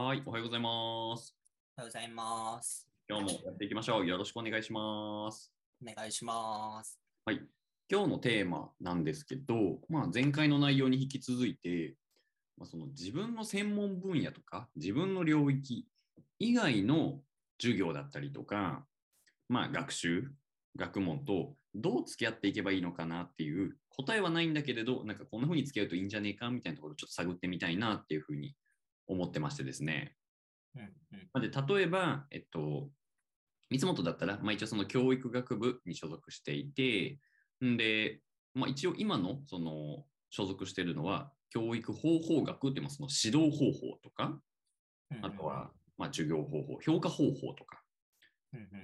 はい、おはようございます。おはようございます。今日もやっていきましょう。よろしくお願いします。お願いします。はい、今日のテーマなんですけど、まあ、前回の内容に引き続いて、まあ、その自分の専門分野とか、自分の領域以外の授業だったりとか、まあ、学習、学問とどう付き合っていけばいいのかなっていう答えはないんだけれど、なんかこんな風に付き合うといいんじゃねえかみたいなところをちょっと探ってみたいなっていうふうに思ってましてですね。うんうん。まあで例えば、えっと、三本だったら、まあ、一応その教育学部に所属していて、んで、まあ、一応今のその所属しているのは、教育方法学っていう、まあその指導方法とか、うんあとは、まあ、授業方法、評価方法とか。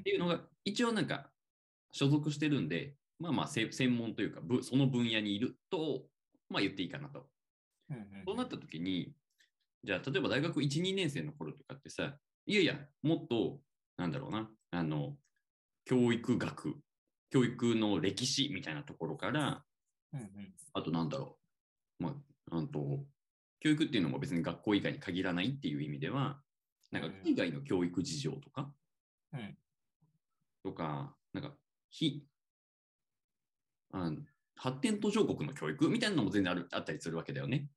っていうのが、一応なんか所属してるんで、まあまあせ専門というか、ぶその分野にいると、まあ言っていいかなと。そうなった時に、じゃあ、例えば大学1、2年生の頃とかってさ、いやいや、もっと、なんだろうな、あの、教育学、教育の歴史みたいなところから、うんうん。あとなんだろう、まあ、あと、教育っていうのも別に学校以外に限らないっていう意味では、なんか海外の教育事情とか、うん。とか、なんか、非、あ発展途上国の教育みたいなのも全然あるあったりするわけだよね。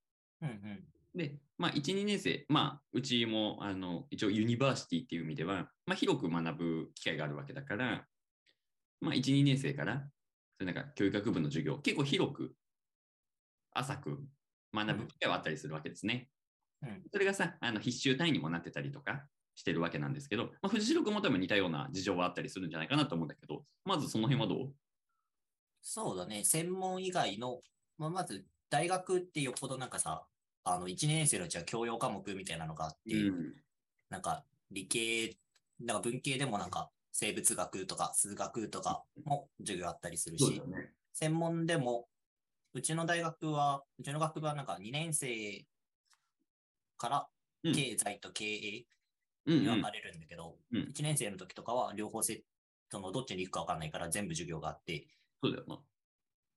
うんうんで、まあ、1、2年生、まあ、うちも、あの、一応ユニバーシティっていう意味では、まあ、広く学ぶ機会があるわけだから、まあ、1、2年生から、それなんか教育学部の授業、結構広く、浅く学ぶ機会はあったりするわけですね。うんそれがさ、あの必修単位にもなってたりとかしてるわけなんですけど、まあ、フジロクも多分似たような事情はあったりするんじゃないかなと思うんだけど、まずその辺はどう？そうだね。専門以外の、まあ、まず大学ってよっぽどなんかさ、あの、1年生のうちは教養科目みたいなのがあって、なんか理系、なんか文系でもなんか生物学とか数学とかも授業あったりするしね。専門でも、うちの大学は、うちの学部はなんか2年生からうん。経済と経営うんうん。に分かれるんだけど、うん。1年生の時とかは両方せ、そのどっちに行くか分かんないから全部授業があって、そうだよな。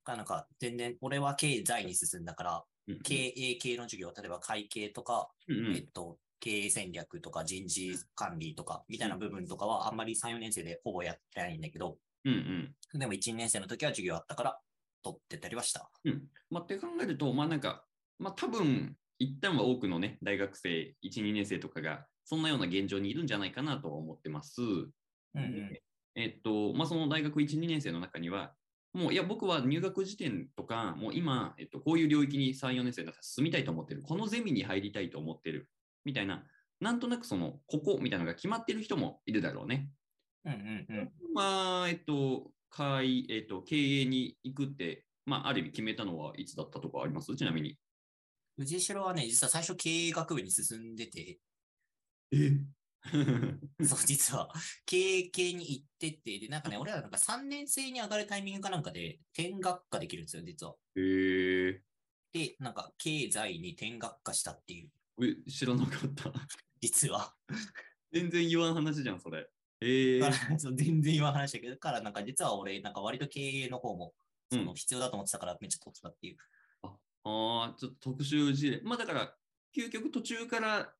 かなんか全然、俺は経済に進んだから、うんうん経営系の授業、例えば会計とか、うんうんえっと、経営戦略とか人事管理とかみたいな部分とかはあんまり3、4年生でほぼやってないんだけど、うんうんでも1、2年生の時は授業あったから取ってたりはした。うん。まあ、って考えると、まあなんか、まあ多分、一旦は多くのね、大学生、1、2年生とかが、そんなような現状にいるんじゃないかなとは思ってます。うんうん。えっと、まあその大学1、2年生の中には、もう、いや、僕は入学時点とか、もう今、えっと、こういう領域に3、4年生だったら進みたいと思ってる。このゼミに入りたいと思ってる。みたいな、なんとなくその、ここみたいなのが決まってる人もいるだろうね。うんうんうん。まあ、えっと、会、えっと、経営に行くって、まあ、ある意味決めたのはいつだったとかあります？ちなみに。藤代はね、実は最初経営学部に進んでて、え？そう、実は経営系に行ってて、で、なんかね、俺らなんか3年生に上がるタイミングかなんかで、転学科できるんですよ、実は。えー、で、なんか経済に転学科したっていう、え知らなかった。実は。全然言わん話じゃん、それ。えーだからそう全然今話したけど、だからなんか実は俺、なんか割と経営の方も、そのうん必要だと思ってたからめっちゃ取ってたっていう。ああ、ちょっと特殊事例。まあだから、究極途中から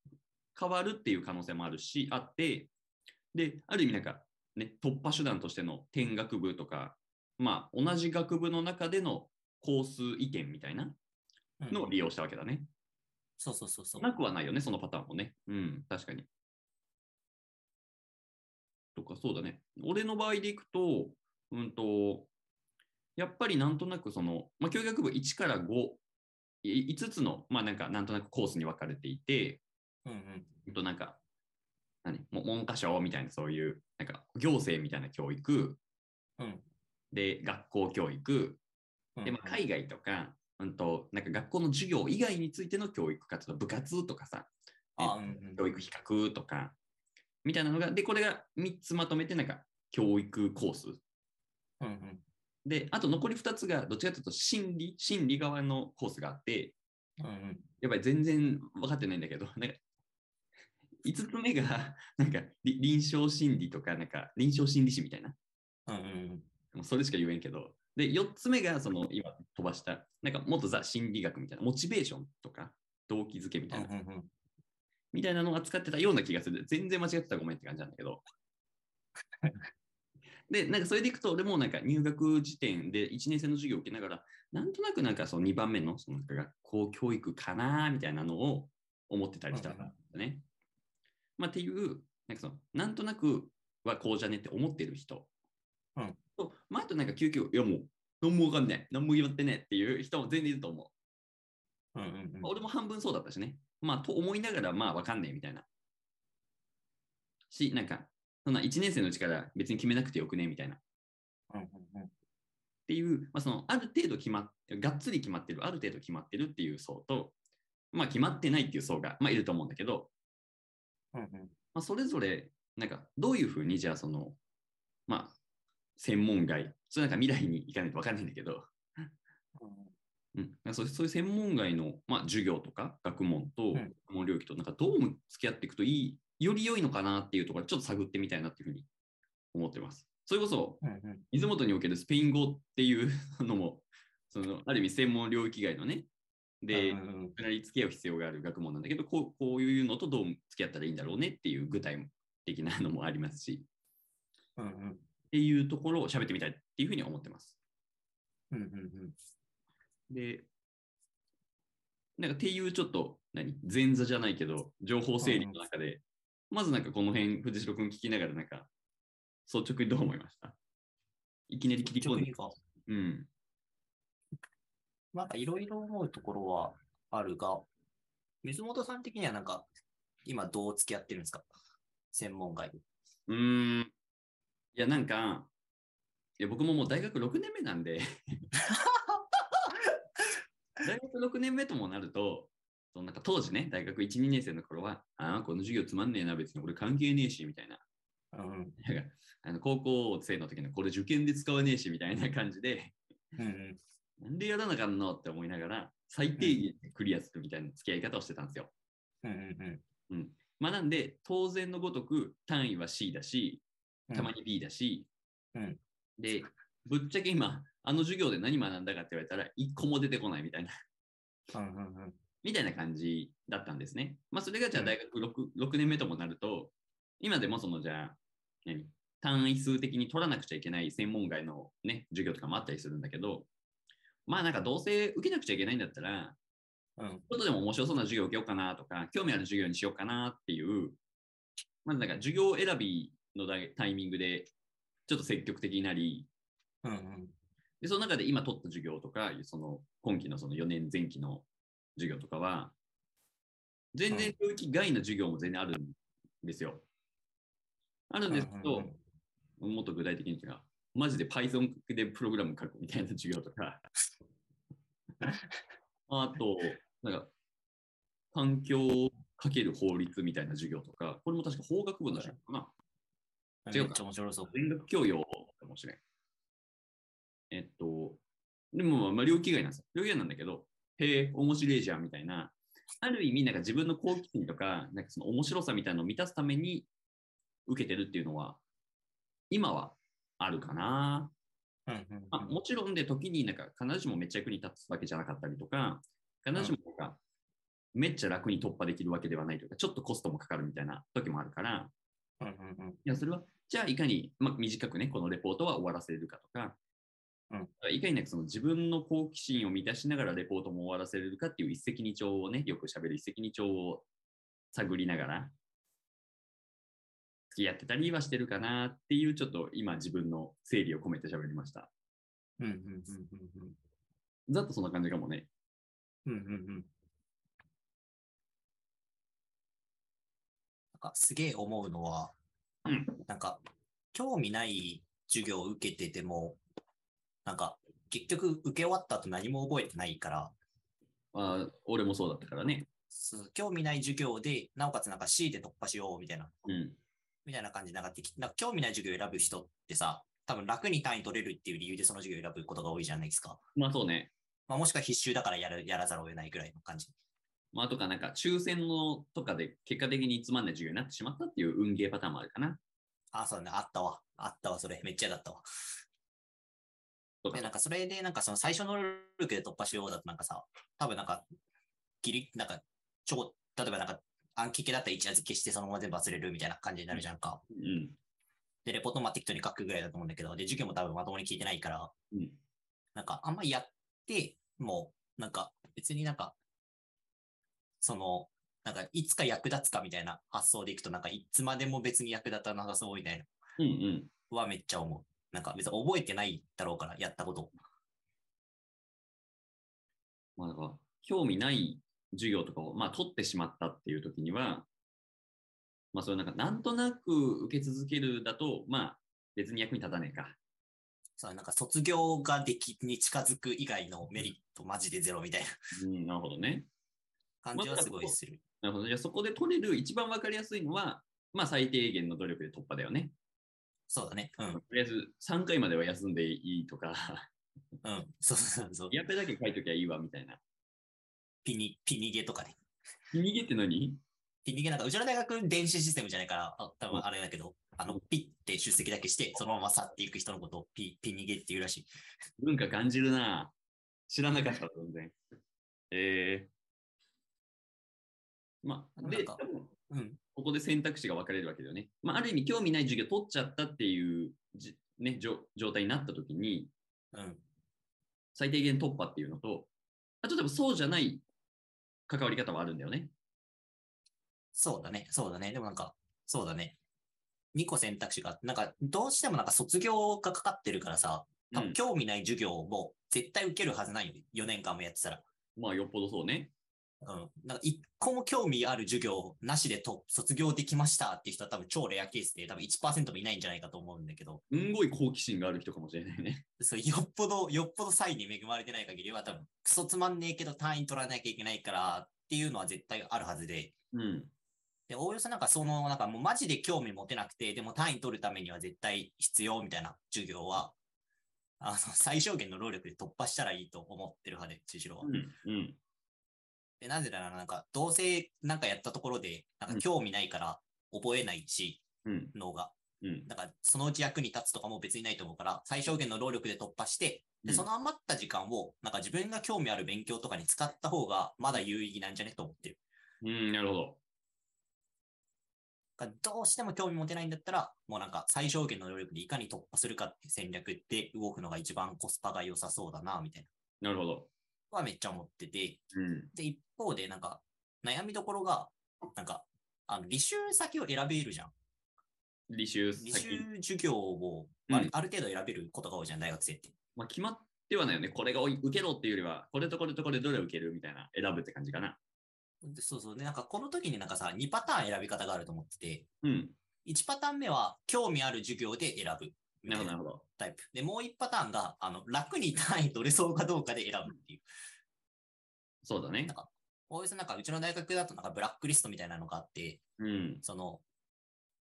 変わるっていう可能性もあるし、あって、で、ある意味なんか、ね、突破手段としての転学部とか、まあ同じ学部の中でのコース移転みたいなうんのを利用したわけだね。そうそうそうそう。なくはないよね、そのパターンもね。うん、確かに。とか、そうだね。俺の場合でいくと、うんと、やっぱりなんとなくその、まあ、教育学部1から5、い5つの、まあなんか、なんとなくコースに分かれていて、うんうん。うんとなんか、何？も文科省みたいなそういう、なんか行政みたいな教育、うん。で、学校教育、うんで、まあ、海外とか、うんと、なんか学校の授業以外についての教育活動、部活とかさ、あ、うんうん。教育比較とか、みたいなのが、で、これが3つまとめて、なんか、教育コース。うんうん。で、あと残り2つが、どっちかというと、心理、心理側のコースがあって、うんうん。やっぱり全然分かってないんだけど、なんか、5つ目が、なんか、り臨床心理とか、なんか、臨床心理士みたいな。うんうん。それしか言えんけど。で、4つ目が、その、今飛ばした、なんか、もっとザ・心理学みたいな、モチベーションとか、動機づけみたいな。うんうんうん。みたいなのを扱ってたような気がする。全然間違ってたらごめんって感じなんだけど。で、なんかそれでいくと、俺もなんか入学時点で1年生の授業を受けながら、なんとなくなんかその2番目のその学校教育かなみたいなのを思ってたりしたんだね。まあ、っていう、なんかそのなんとなくはこうじゃねって思ってる人。うん。と、まあ、あとなんか救急、いやもう、何もわかんない、何も言ってねっていう人も全然いると思う。うんうんうん、俺も半分そうだったしね。まあ、と思いながら、まあ、わかんねえみたいな。し、なんか、そんな1年生のうちから別に決めなくてよくねみたいな。うんうんうん、っていう、まあ、そのある程度決まっがっつり決まってる、ある程度決まってるっていう層と、まあ、決まってないっていう層が、まあ、いると思うんだけど、うんうん。まあ、それぞれ、なんか、どういうふうに、じゃあ、その、まあ、専門外、それなんか未来に行かないと分かんないんだけど、うん、そうそういう専門外の、まあ、授業とか学問と学問領域となんかどう付き合っていくといいより良いのかなっていうところちょっと探ってみたいなっていうふうに思ってます。それこそ、水元におけるスペイン語っていうのも、そのある意味専門領域外のね、で、かなり付き合う必要がある学問なんだけどこう、こういうのとどう付き合ったらいいんだろうねっていう具体的なのもありますし、うんうん、っていうところを喋ってみたいっていうふうに思ってます。うんうんうん、で、なんかっていうちょっと何前座じゃないけど情報整理の中でまずなんかこの辺、藤代君聞きながらなんか、率直にどう思いました？いきなり切り込んで。うん。なんかいろいろ思うところはあるが、水本さん的にはなんか、今どう付き合ってるんですか？専門外。うーん。いや、なんか、いや僕ももう大学6年目なんで 大学6年目ともなると、そのなんか当時ね、大学1、2年生の頃は、ああ、この授業つまんねえな、別に俺関係ねえし、みたいな。うん、あの高校生の時のこれ受験で使わねえし、みたいな感じで、うん、なんでやらなかんのって思いながら、最低限クリアするみたいな付き合い方をしてたんですよ。うんうんうん、まあなんで、当然のごとく単位は C だし、たまに B だし、うん、で、ぶっちゃけ今、あの授業で何学んだかって言われたら、1個も出てこないみたいな。うんうんうん。みたいな感じだったんですね。まあ、それがじゃあ大学 6,、6年目ともなると、今でもそのじゃあ、何？単位数的に取らなくちゃいけない専門外のね、授業とかもあったりするんだけど、まあなんかどうせ受けなくちゃいけないんだったら、うん、ちょっとでも面白そうな授業を受けようかなとか、興味ある授業にしようかなっていう、まずなんか授業選びのタイミングでちょっと積極的になり、うんうん、でその中で今取った授業とか、その今期のその4年前期の授業とかは、全然領域外の授業も全然あるんですよ。あるんですけど、もっと具体的に言うと、マジで Python でプログラム書くみたいな授業とか、あと、なんか、環境かける法律みたいな授業とか、これも確か法学部の授業かな。違うか。面白そう。全学教養かもしれん。えっと、でも、まあ、領域外なんですよ。領域外なんだけど、へえ、面白いじゃんみたいな、ある意味、なんか自分の好奇心とか、なんかその面白さみたいなのを満たすために受けてるっていうのは、今はあるかな。まあ、もちろんで、時になんか必ずしもめっちゃ役に立つわけじゃなかったりとか、必ずしもなんかめっちゃ楽に突破できるわけではないというか、ちょっとコストもかかるみたいな時もあるから、いや、それは、じゃあいかに、まあ、短くね、このレポートは終わらせるかとか、うん、いかになくその自分の好奇心を満たしながらレポートも終わらせれるかっていう一石二鳥をね、よくしゃべる一石二鳥を探りながら、付き合ってたりはしてるかなっていう、ちょっと今自分の整理を込めて喋りました。うんうんうんうんうん。ざっとそんな感じかもね。うんうんうん。なんかすげえ思うのは、うん、なんか興味ない授業を受けてても、なんか、結局受け終わった後何も覚えてないから。あ俺もそうだったからね。興味ない授業で、なおかつなんか C で突破しようみたいな。うん。みたいな感じで、なんかなんか興味ない授業を選ぶ人ってさ、多分楽に単位取れるっていう理由でその授業を選ぶことが多いじゃないですか。まあそうね。まあもしくは必修だからやるやらざるを得ないぐらいの感じ。まあとかなんか抽選のとかで結果的につまんない授業になってしまったっていう運ゲーパターンもあるかな。あ、そうね。あったわ。あったわ、それ。めっちゃだったわ。で、なんかそれで、なんかその最初のルールで突破しようだとなんかさ、多分なんか、ギリ、なんか、ちょこ、例えばなんか、暗記系だったら一夜漬けしてそのまま全部忘れるみたいな感じになるじゃんか。うん。で、レポートまあ適当に書くぐらいだと思うんだけど、で、授業も多分まともに聞いてないから、うんなんかあんまやって、もう、なんか別になんか、その、なんかいつか役立つかみたいな発想でいくと、なんかいつまでも別に役立たなさそうみたいなうんうん。はめっちゃ思う。なんか別に覚えてないだろうから、やったこと。まあ、だから、興味ない授業とかを、まあ、取ってしまったっていう時には、まあ、それなんか、なんとなく受け続けるだと、まあ、別に役に立たねえか。そうなんか卒業ができに近づく以外のメリットマジでゼロみたいなうん、なるほどね。感じはすごいする。なるほど。じゃあ、そこで取れる一番わかりやすいのは、まあ、最低限の努力で突破だよね。そうだね。うん。とりあえず、3回までは休んでいいとか、うん。そうそうそう。やっぱりだけ書いときゃいいわ、みたいな。ピニ、ピニゲとかね。逃げって何？ピニゲなんか、うちの大学電子システムじゃないから、あ多分あれだけど、あの、ピッて出席だけして、そのまま去っていく人のことをピ、ピニゲっていうらしい。文化感じるな知らなかった、全然。えー。まあ、で、多分うん。ここで選択肢が分かれるわけだよね。まあ、ある意味、興味ない授業取っちゃったっていうじ、ね、状状態になったときに、うん。最低限突破っていうのと、あとでもそうじゃない関わり方はあるんだよね。そうだね。そうだね。でもなんか、そうだね。2個選択肢があって、なんか、どうしてもなんか卒業がかかってるからさ、多うん分興味ない授業も絶対受けるはずないよ。4年間もやってたら。まあ、よっぽどそうね。うん。なんか一個も興味ある授業なしでと卒業できましたっていう人は多分超レアケースで多分1%もいないんじゃないかと思うんだけど、すんごい好奇心がある人かもしれないね。そうよっぽど、よっぽど才に恵まれてない限りは多分クソつまんねえけど単位取らなきゃいけないからっていうのは絶対あるはずで、うん。で、おおよそなんかその、なんかもうマジで興味持てなくて、でも単位取るためには絶対必要みたいな授業は、あの、最小限の労力で突破したらいいと思ってる派で、千代は。うん。うん。で、なぜならなんか、どうせなんかやったところで、なんか興味ないから覚えないし、うん。脳が。うん。だから、そのうち役に立つとかも別にないと思うから、最小限の労力で突破して、で、うんその余った時間を、なんか自分が興味ある勉強とかに使った方が、まだ有意義なんじゃねと思ってる。うん、なるほど。どうしても興味持てないんだったら、もうなんか最小限の労力でいかに突破するかっていう戦略で動くのが一番コスパが良さそうだな、みたいなるほど。な。はめっちゃ思ってて、うん。で、一方でなんか、悩みどころが、なんか、あの、履修先を選べるじゃん。履修履先。修授業をうんある,、ある程度選べることが多いじゃん、大学生って。まあ、決まってはないよね。これが受けろっていうよりは、これとこれとこれどれ受けるみたいな選ぶって感じかな。でそうそう。で、なんかこの時になんかさ、2パターン選び方があると思ってて、うん。1パターン目は興味ある授業で選ぶ。ななるほど、なるほど。タイプ。で、もう1パターンが、あの、楽に単位取れそうかどうかで選ぶっていう。そうだねなん。か、おおよそなんか、うちの大学だとなんかブラックリストみたいなのがあって、うん。その、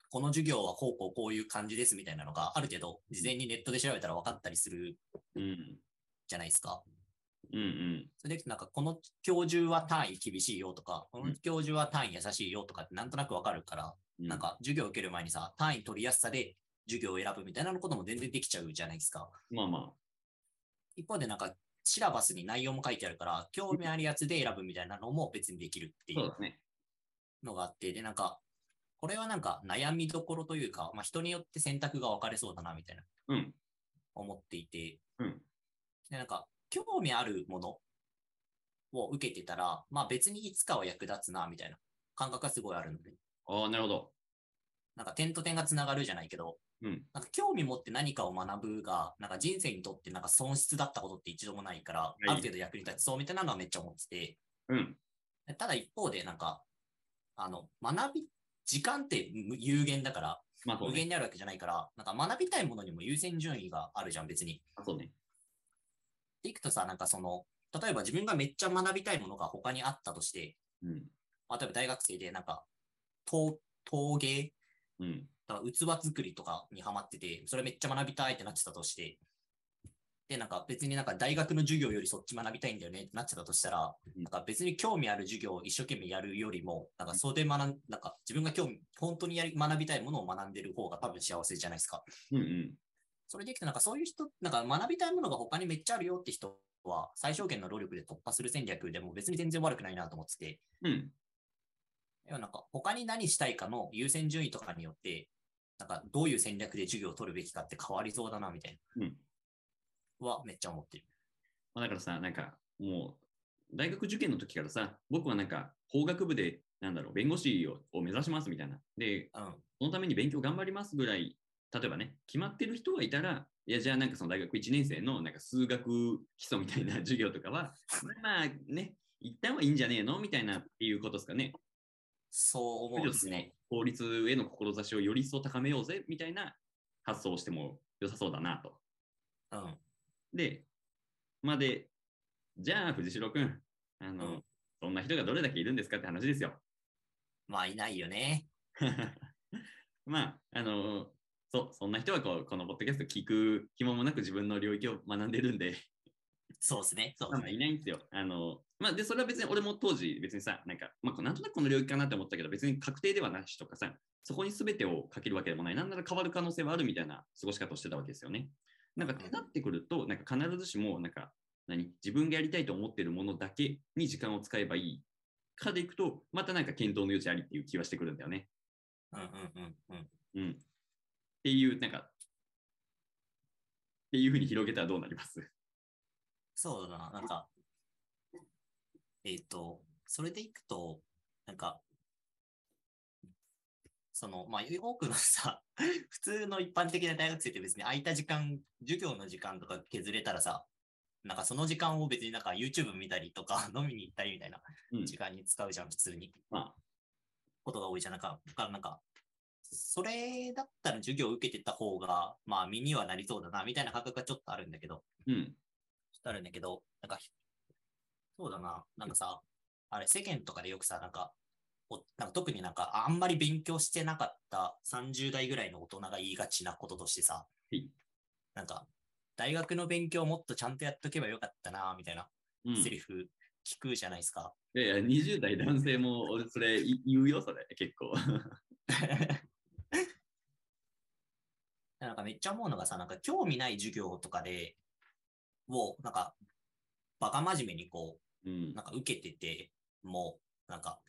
この授業はこうこうこういう感じですみたいなのがある程度、事前にネットで調べたら分かったりするうん。じゃないですか。うんうん。それで、なんか、この教授は単位厳しいよとか、この教授は単位優しいよとかってなんとなく分かるから、うんなんか、授業を受ける前にさ、単位取りやすさで授業を選ぶみたいなことも全然できちゃうじゃないですか。まあま一方で、なんか、シラバスに内容も書いてあるから、興味あるやつで選ぶみたいなのも別にできるってあ、いう。のがあって、で、なんか、これはなんか悩みどころというか、まあ、人によって選択が分かれそうだな、みたいなうん。思っていて、うん。で、なんか、興味あるものを受けてたら、まあ別にいつかは役立つな、みたいな感覚がすごいあるので、ああ、なるほど。なんか点と点がつながるじゃないけど、うん。なんか興味持って何かを学ぶが、なんか人生にとってなんか損失だったことって一度もないから、いある程度役に立ちそうみたいなのはめっちゃ思ってて、うん。でただ一方でなんか、あの、学び、時間って無有限だから、まあね。無限にあるわけじゃないから、なんか学びたいものにも優先順位があるじゃん、別に。あそうね。でいくとさ、なんかその、例えば自分がめっちゃ学びたいものが他にあったとして、うん。まあ例えば大学生でなんか、陶陶芸うん。だから器作りとかにハマってて、それめっちゃ学びたいってなってたとして、で、なんか別になんか大学の授業よりそっち学びたいんだよねってなってたとしたら、うんなんか別に興味ある授業を一生懸命やるよりも、なんかそれで学ん、なんか自分が興味、本当にやり学びたいものを学んでる方が多分幸せじゃないですか。うんうん。それでいくとなんかそういう人、なんか学びたいものが他にめっちゃあるよって人は、最小限の労力で突破する戦略でも別に全然悪くないなと思ってて、うん。要はなんか他に何したいかの優先順位とかによって、なんかどういう戦略で授業を取るべきかって変わりそうだな、みたいな。うんはめっちゃ思ってる。まあだからさ、なんかもう大学受験の時からさ、僕はなんか法学部で、なんだろう、弁護士をを目指しますみたいな。で、うん。そのために勉強頑張りますぐらい、例えばね、決まってる人がいたら、いや、じゃあなんかその大学1年生のなんか数学基礎みたいな授業とかは、まあね、一旦はいいんじゃねえのみたいなっていうことですかね。そう思うんですね。法律への志をより一層高めようぜみたいな発想をしても良さそうだなと。うん。で、まあで、じゃあ藤代君、あの、うんそんな人がどれだけいるんですかって話ですよ。まあいないよね。まあ、あの、そう、そんな人はこうこのポッドキャスト聞く暇もなく自分の領域を学んでるんで、そうですね。そうね。いないんですよ。あの、まあ、で、それは別に俺も当時別にさ、なんか、まあ、なんとなくこの領域かなって思ったけど、別に確定ではなしとかさ、そこに全てをかけるわけでもない、なんなら変わる可能性はあるみたいな過ごし方をしてたわけですよね。なんか、ってなってくると、なんか必ずしも、なんか、何？自分がやりたいと思ってるものだけに時間を使えばいいかでいくと、またなんか検討の余地ありっていう気はしてくるんだよね。うんうんうんうん。うん。っていう、なんか、っていうふうに広げたらどうなります？そうだな。なんか、えっ、と、それでいくと、なんか、その、まあ、多くのさ、普通の一般的な大学生って別に空いた時間、授業の時間とか削れたらさ、なんかその時間を別になんか YouTube 見たりとか飲みに行ったりみたいなうん時間に使うじゃん、普通に。まあ、ことが多いじゃん。なんか、だからなんか、それだったら授業を受けてた方が、まあ身にはなりそうだな、みたいな感覚がちょっとあるんだけど、うん。ちょっとあるんだけど、なんか、そうだな、なんかさ、あれ世間とかでよくさ、なんか、おなんか特になんかあんまり勉強してなかった30代ぐらいの大人が言いがちなこととしてさ、いなんか、大学の勉強もっとちゃんとやっとけばよかったな、みたいなうん。セリフ聞くじゃないですか。いやいや、20代男性も俺それい言うよ、それ、結構。なんかめっちゃ思うのがさ、なんか興味ない授業とかで、を、なんか、バカ真面目にこうんう、。なんか受けてて、もう、なんか、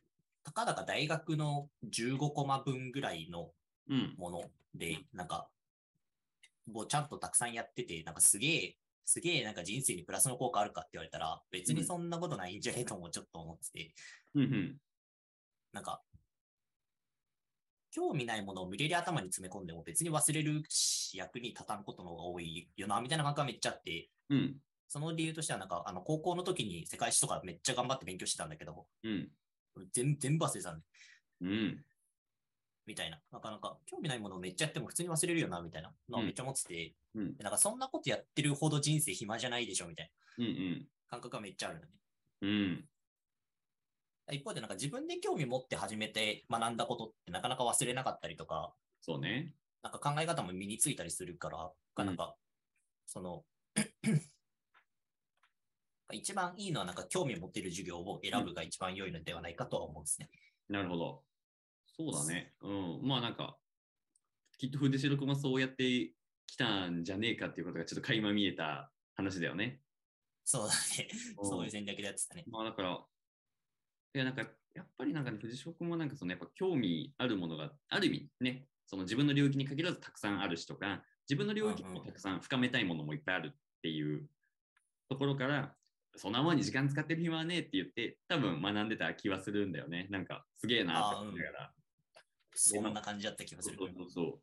たかだか大学の15コマ分ぐらいのうん。もので、なんか、もうちゃんとたくさんやってて、なんかすげえ、すげえなんか人生にプラスの効果あるかって言われたら、別にそんなことないんじゃねえともちょっと思ってて、うんうん。なんか、興味ないものを無理やり頭に詰め込んでも別に忘れるし、役に立たんことの方が多いよな、みたいな感覚がめっちゃあって、うん。その理由としては、なんか、あの、高校の時に世界史とかめっちゃ頑張って勉強してたんだけど、うん。全全部忘れてたんで、うん。みたいな。なかなか興味ないものをめっちゃやっても普通に忘れるよな、みたいなのをめっちゃ思ってて、うん。でなんかそんなことやってるほど人生暇じゃないでしょ、みたいなうん。感覚がめっちゃあるんだね。うん。一方で、なんか自分で興味持って始めて学んだことってなかなか忘れなかったりとか、そうね。なんか考え方も身についたりするから、うんなんか、その、一番いいのはなんか興味を持っている授業を選ぶが一番良いのではないかとは思うんですね。なるほど。そうだね。うん。まあなんか、きっと筆代君はそうやってきたんじゃねえかっていうことがちょっと垣間見えた話だよね。そうだね。うんそういう戦略でやってたね。まあだから、いやなんか、やっぱりなんかね、藤代君もなんかそのやっぱ興味あるものがある意味ね、その自分の領域に限らずたくさんあるしとか、自分の領域もたくさん深めたいものもいっぱいあるっていうところから、そんなもんに時間使ってる暇はねえって言って、多分学んでた気はするんだよね。なんか、すげえなって思いながら。そんな感じだった気がする。そうそうそう。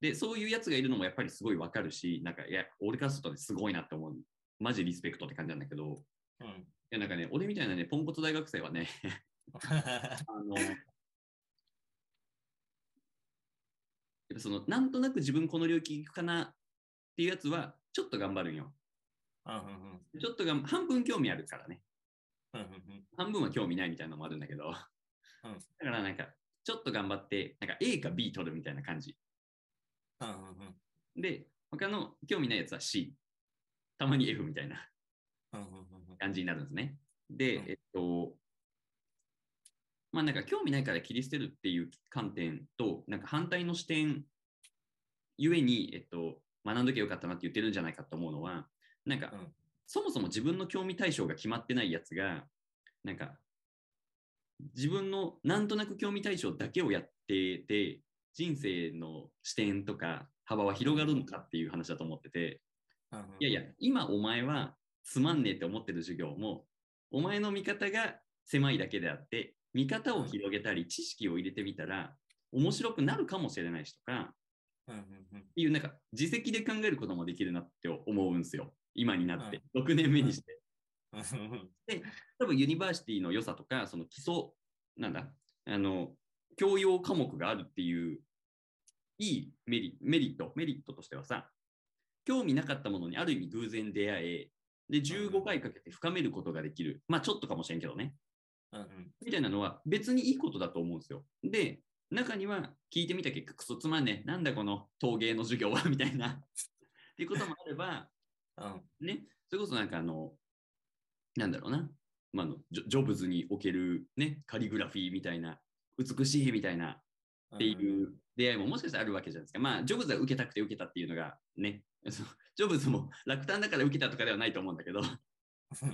で、そういうやつがいるのもやっぱりすごいわかるし、なんか、いや、俺からするとねすごいなって思う。マジリスペクトって感じなんだけど、いうん。や、なんかね、俺みたいなね、ポンコツ大学生はね、あの、やっぱその、なんとなく自分この領域行くかなっていうやつは、ちょっと頑張るんよ。うんうんうんちょっとが半分興味あるからね。うんうんうん半分は興味ないみたいなのもあるんだけど。うんだからなんか、ちょっと頑張って、なんか A か B 取るみたいな感じ。うんうんうんで、他の興味ないやつは C。たまに F みたいなうんうんうんうん感じになるんですね。で、うんえっと、まあなんか興味ないから切り捨てるっていう観点と、なんか反対の視点ゆえに、えっと、学んどきゃよかったなって言ってるんじゃないかと思うのは、なんか、うん。そもそも自分の興味対象が決まってないやつが、なんか、自分のなんとなく興味対象だけをやってて、人生の視点とか幅は広がるのかっていう話だと思ってて、いやいや、今お前はつまんねえって思ってる授業も、お前の見方が狭いだけであって、見方を広げたり、知識を入れてみたら、面白くなるかもしれないしとか、っていう、なんか、自責で考えることもできるなって思うんですよ。今になって、6年目にして。で、多分ユニバーシティの良さとか、その基礎、なんだ、あの、教養科目があるっていう、いいメリメリット、メリットとしてはさ、興味なかったものにある意味偶然出会え、で、15回かけて深めることができる。まあ、ちょっとかもしれんけどね。うんうん、みたいなのは別にいいことだと思うんですよ。で、中には聞いてみた結果、クソつまんねなんだこの陶芸の授業は？みたいな。っていうこともあれば、うん、ね、それこそなんかあの、なんだろうな、まあのジョ、ジョブズにおけるね、カリグラフィーみたいな、美しいみたいなっていう出会いももしかしたらあるわけじゃないですか。まあ、ジョブズは受けたくて受けたっていうのがね、ジョブズも落胆だから受けたとかではないと思うんだけど。そ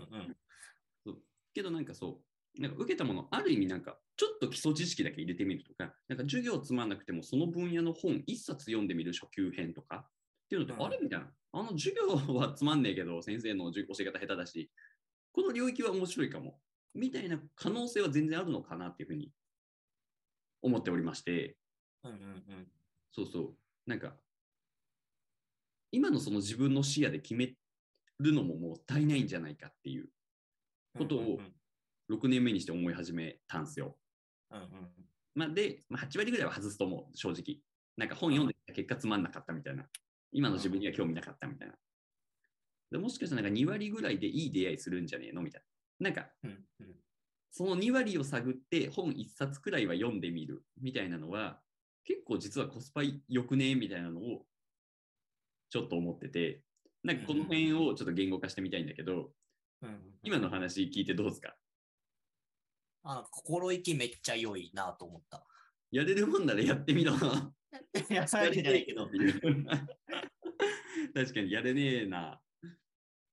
う。けどなんかそう、なんか受けたもの、ある意味なんか、ちょっと基礎知識だけ入れてみるとか、なんか授業つまんなくてもその分野の本一冊読んでみる初級編とか、っていうので、うん、あれみたいな。あの授業はつまんねえけど、先生の教え方下手だし、この領域は面白いかも。みたいな可能性は全然あるのかなっていうふうに思っておりまして、うんうんうん、そうそう。なんか、今のその自分の視野で決めるのももったいないんじゃないかっていうことを6年目にして思い始めたんですよ。うんうんまあ、で、まあ、8割ぐらいは外すと思う、正直。なんか本読んで結果つまんなかったみたいな。今の自分には興味なかったみたいな。でもしかしたらなんか2割ぐらいでいい出会いするんじゃねえのみたいな。なんか、うんうん、その2割を探って本1冊くらいは読んでみるみたいなのは、結構実はコスパ良くねみたいなのをちょっと思ってて、なんかこの辺をちょっと言語化してみたいんだけど、うん、今の話聞いてどうですか？あ心意気めっちゃ良いなと思った。やれるもんならやってみろ。い や、それじゃないけど。確かにやれねえな。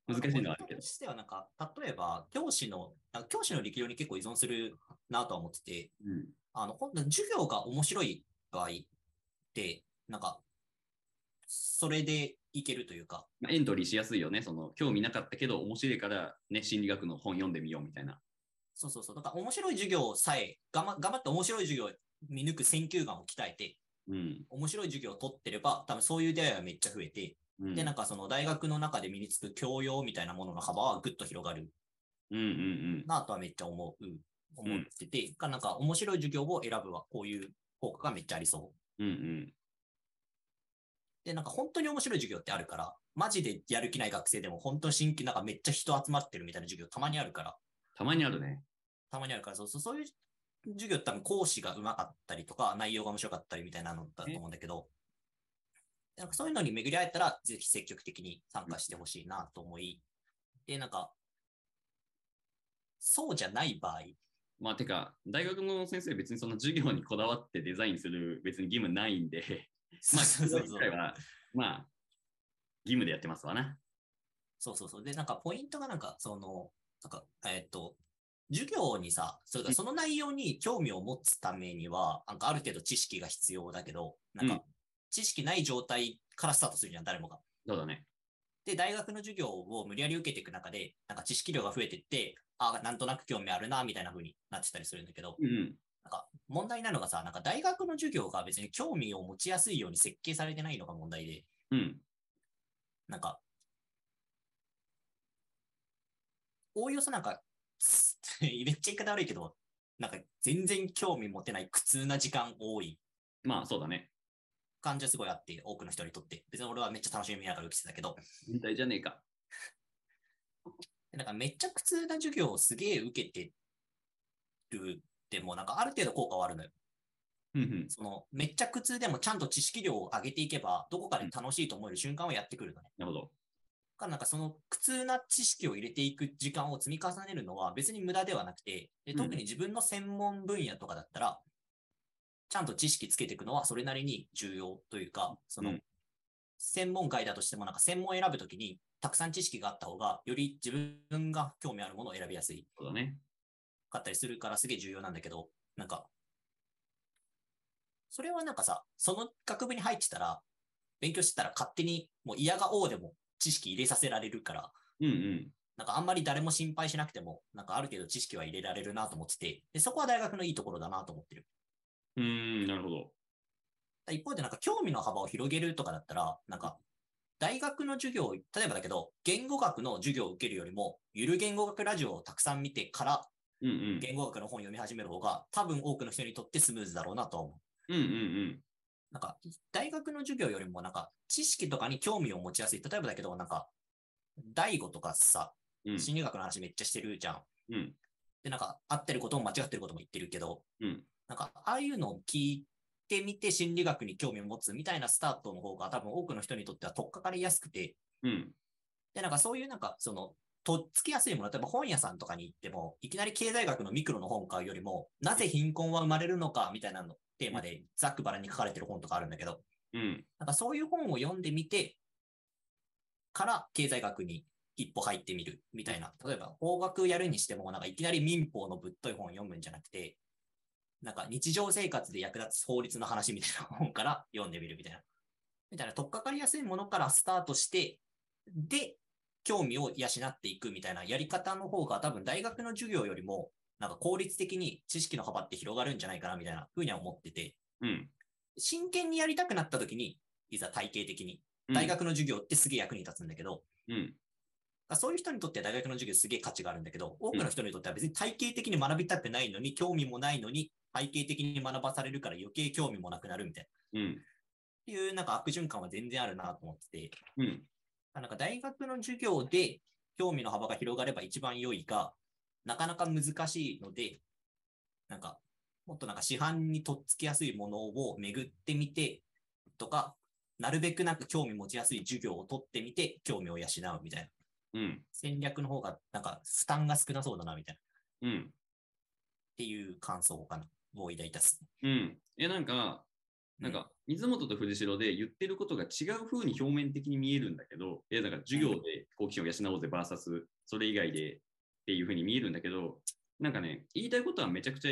難しいのはあるけど。としてはなんか、例えば、教師の、教師の力量に結構依存するなとは思ってて、うん、あの、授業が面白い場合って、なんか、それでいけるというか。まあ、エントリーしやすいよね。その、興味なかったけど、面白いから、ね、心理学の本読んでみようみたいな。そうそうそう。だから面白い授業さえ、頑張頑張って面白い授業を見抜く選球眼を鍛えて、うん、面白い授業を取ってれば、多分そういう出会いはめっちゃ増えて、うん、で、なんかその大学の中で身につく教養みたいなものの幅はぐっと広がる。うんうんうん。なとはめっちゃ思う。思ってて、うん、なんか面白い授業を選ぶはこういう効果がめっちゃありそう。うんうん。で、なんか本当に面白い授業ってあるから、マジでやる気ない学生でも本当に新規、なんかめっちゃ人集まってるみたいな授業たまにあるから。たまにあるね。たまにあるから、そうそう、そういう授業って多分講師がうまかったりとか、内容が面白かったりみたいなのだと思うんだけど、なんかそういうのに巡り合えたら、ぜひ積極的に参加してほしいなと思い、で、なんか、そうじゃない場合。まあ、てか、大学の先生別にその授業にこだわってデザインする別に義務ないんで、まあ、そうそうそうは、まあ、義務でやってますわな。そうそうそう。で、なんかポイントがなんか、その、なんか、えっ、ー、と、授業にさ、それその内容に興味を持つためには、なんかある程度知識が必要だけど、なんか、知識ない状態からスタートするじゃん、誰もが。そうだね。で、大学の授業を無理やり受けていく中で、なんか知識量が増えていって、あ、なんとなく興味あるな、みたいな風になってたりするんだけど、うん、なんか問題なのがさ、なんか大学の授業が別に興味を持ちやすいように設計されてないのが問題で、うん。なんか、おおよそなんか、めっちゃ言い方悪いけど、なんか全然興味持てない苦痛な時間多い。まあそうだね。感じはすごいあって、多くの人にとって。別に俺はめっちゃ楽しみながら受けてたけど。変態じゃねえか。なんかめっちゃ苦痛な授業をすげえ受けてるでも、なんかある程度効果はあるのよ。そのめっちゃ苦痛でもちゃんと知識量を上げていけば、どこかで楽しいと思える瞬間はやってくるのね。なるほど。かなんかその苦痛な知識を入れていく時間を積み重ねるのは別に無駄ではなくて、で特に自分の専門分野とかだったら、ちゃんと知識つけていくのはそれなりに重要というか、その、専門外だとしてもなんか専門選ぶときにたくさん知識があった方が、より自分が興味あるものを選びやすい。そうだね。かったりするからすげえ重要なんだけど、なんか、それはなんかさ、その学部に入ってたら、勉強してたら勝手にもう嫌がおうでも知識入れさせられるから、うんうん。なんかあんまり誰も心配しなくても、なんかある程度知識は入れられるなと思ってて、でそこは大学のいいところだなと思ってる。うーん、なるほど。一方でなんか興味の幅を広げるとかだったら、なんか大学の授業、例えばだけど、言語学の授業を受けるよりも、ゆる言語学ラジオをたくさん見てからうんうん。言語学の本を読み始める方が多分多くの人にとってスムーズだろうなと思う。うんうんなんか大学の授業よりもなんか知識とかに興味を持ちやすい。例えばだけど、なんか大悟とかさ、心理学の話めっちゃしてるじゃん。うん。で、なんか合ってることも間違ってることも言ってるけど、うんなんかああいうのを聞いてみて心理学に興味を持つみたいなスタートの方が多分多くの人にとっては取っかかりやすくて、うん。で、なんかそういうなんかその、とっつきやすいもの、例えば本屋さんとかに行っても、いきなり経済学のミクロの本買うよりも、なぜ貧困は生まれるのかみたいなのテーマでざっくばらんに書かれてる本とかあるんだけど、うん。なんかそういう本を読んでみて、から経済学に一歩入ってみるみたいな。例えば法学やるにしても、なんかいきなり民法のぶっとい本を読むんじゃなくて、なんか日常生活で役立つ法律の話みたいな本から読んでみるみたいな。みたいな、取っかかりやすいものからスタートして、で、興味を養っていくみたいなやり方の方が多分大学の授業よりも、なんか効率的に知識の幅って広がるんじゃないかなみたいなふうには思ってて、うん。真剣にやりたくなった時に、いざ体系的に、うん大学の授業ってすげえ役に立つんだけど、うん。そういう人にとっては大学の授業すげえ価値があるんだけど、多くの人にとっては別に体系的に学びたくないのに、興味もないのに、体系的に学ばされるから余計興味もなくなるみたいな。うん。っていうなんか悪循環は全然あるなと思ってて、うん。なんか大学の授業で興味の幅が広がれば一番良いが、なかなか難しいので、なんか、もっとなんか市販にとっつきやすいものを巡ってみてとか、なるべくなんか興味持ちやすい授業を取ってみて興味を養うみたいなうん。戦略の方がなんか負担が少なそうだなみたいなっうん。ていう感想かな。を抱いたっす。うん。え、なんか、なんか、水本と藤代で言ってることが違う風に表面的に見えるんだけど、え、だから授業で好奇心を養おうぜ、バーサス、それ以外でっていう風に見えるんだけど、なんかね、言いたいことはめちゃくちゃ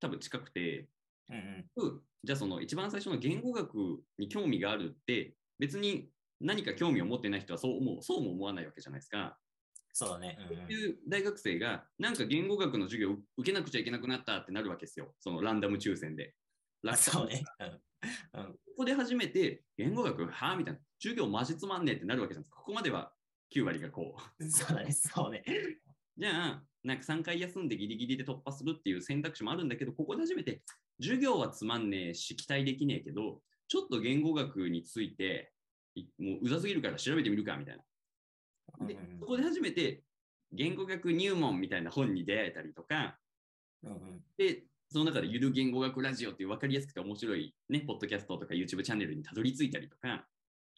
多分近くて、うんうん。うんじゃあその一番最初の言語学に興味があるって、別に何か興味を持ってない人はそう思う、そうも思わないわけじゃないですか。そうだね。うんうんそういう大学生が、なんか言語学の授業を受けなくちゃいけなくなったってなるわけですよ。そのランダム抽選で。あそうね。うんここで初めて、言語学、はあみたいな、授業マジつまんねえってなるわけじゃないですか。ここまでは9割がこう。うん。そうだね。そうね。じゃあ、なんか3回休んでギリギリで突破するっていう選択肢もあるんだけど、ここで初めて、授業はつまんねえし、期待できねえけど、ちょっと言語学について、いもううざすぎるから調べてみるか、みたいな。でそこで初めて、言語学入門みたいな本に出会えたりとか、で、その中でゆる言語学ラジオっていう分かりやすくて面白いね、ポッドキャストとか YouTube チャンネルにたどり着いたりとか、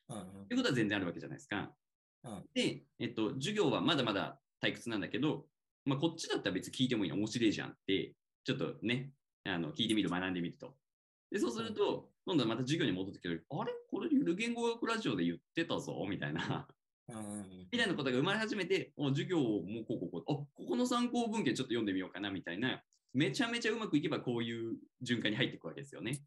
うんうんっていうことは全然あるわけじゃないですか。うんで、えっと、授業はまだまだ退屈なんだけど、まあ、こっちだったら別に聞いてもいいの面白いじゃんって、ちょっとね、あの聞いてみる、学んでみると。で、そうすると、今度はまた授業に戻ってきて、あれ？これゆる言語学ラジオで言ってたぞみたいな、みたいなことが生まれ始めて、お授業をもうこうこうこう、あここの参考文献ちょっと読んでみようかなみたいな、めちゃめちゃうまくいけばこういう循環に入っていくわけですよね。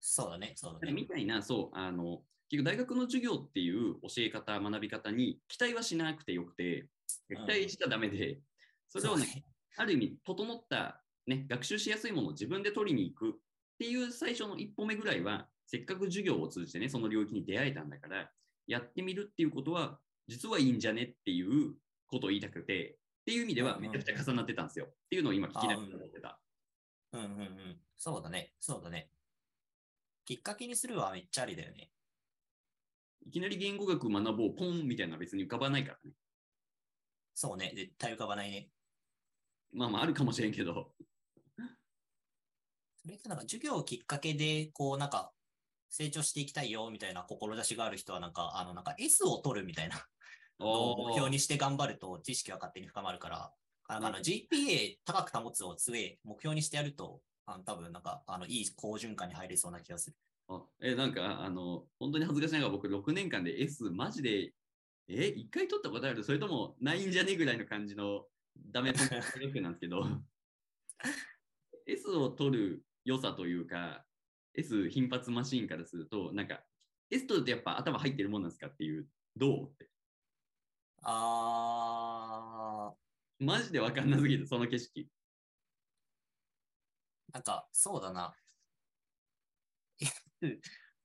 そうだね。そうだね。みたいな、そう、あの、結局大学の授業っていう教え方、学び方に期待はしなくてよくて、期待しちゃダメで、それをね、ある意味、整った、ね、学習しやすいものを自分で取りに行くっていう最初の一歩目ぐらいは、せっかく授業を通じてね、その領域に出会えたんだから、やってみるっていうことは、実はいいんじゃねっていうことを言いたくて、っていう意味ではめちゃくちゃ重なってたんですよ。っていうのを今聞きながら思ってた。うんうんうん。そうだね。そうだね。きっかけにするはめっちゃありだよね。いきなり言語学学ぼう、ポンみたいな別に浮かばないからね。そうね。絶対浮かばないね。まあまああるかもしれんけど。それってなんか授業をきっかけで、こうなんか成長していきたいよみたいな志がある人はなんか、あのなんか S を取るみたいなのを目標にして頑張ると知識は勝手に深まるから、あの GPA 高く保つをすげえ目標にしてやると、あの多分なんかあのいい好循環に入れそうな気がする。あえ、なんか、あの、本当に恥ずかしながら僕6年間で S マジで、え、1回取ったことある？それともないんじゃね？ぐらいの感じのダメポンプなんですけど、S を取る良さというか、S 頻発マシーンからすると、なんか、S 取るとやっぱ頭入ってるもんなんですかっていう、どう？って。あマジでわかんなすぎる、その景色。ー、なんか、そうだな。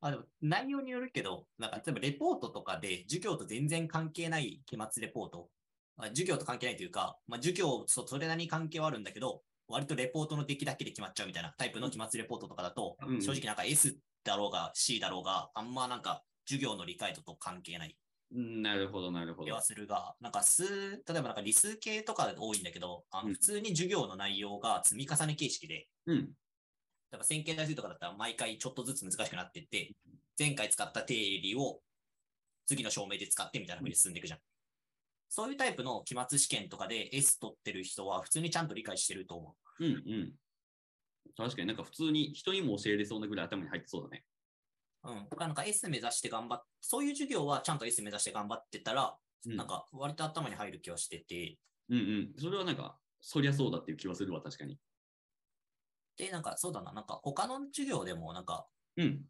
あでも内容によるけど、なんか例えばレポートとかで授業と全然関係ない期末レポート、まあ、授業と関係ないというか、まあ、授業とそれなりに関係はあるんだけど、割とレポートの出来だけで決まっちゃうみたいなタイプの期末レポートとかだと、うん正直なんか S だろうが C だろうが、あんまなんか授業の理解度と関係ない。うんなるほど、なるほど。気は。するが、なんか数、例えばなんか理数系とかで多いんだけど、あうん。の普通に授業の内容が積み重ね形式で、うん。例えば線形代数とかだったら毎回ちょっとずつ難しくなっていって、前回使った定理を次の証明で使ってみたいな風に進んでいくじゃん。そういうタイプの期末試験とかで S 取ってる人は普通にちゃんと理解してると思うんうん。確かになんか普通に人にも教えれそうなぐらい頭に入ってそうだね。う。うん。だからなんか S 目指して頑張っそういう授業はちゃんと S 目指して頑張ってたら、うんなんか割と頭に入る気はしてて、うんうん。それはなんか、そりゃそうだっていう気はするわ、確かに。で、なんかそうだな、なんか他の授業でもなんかうん。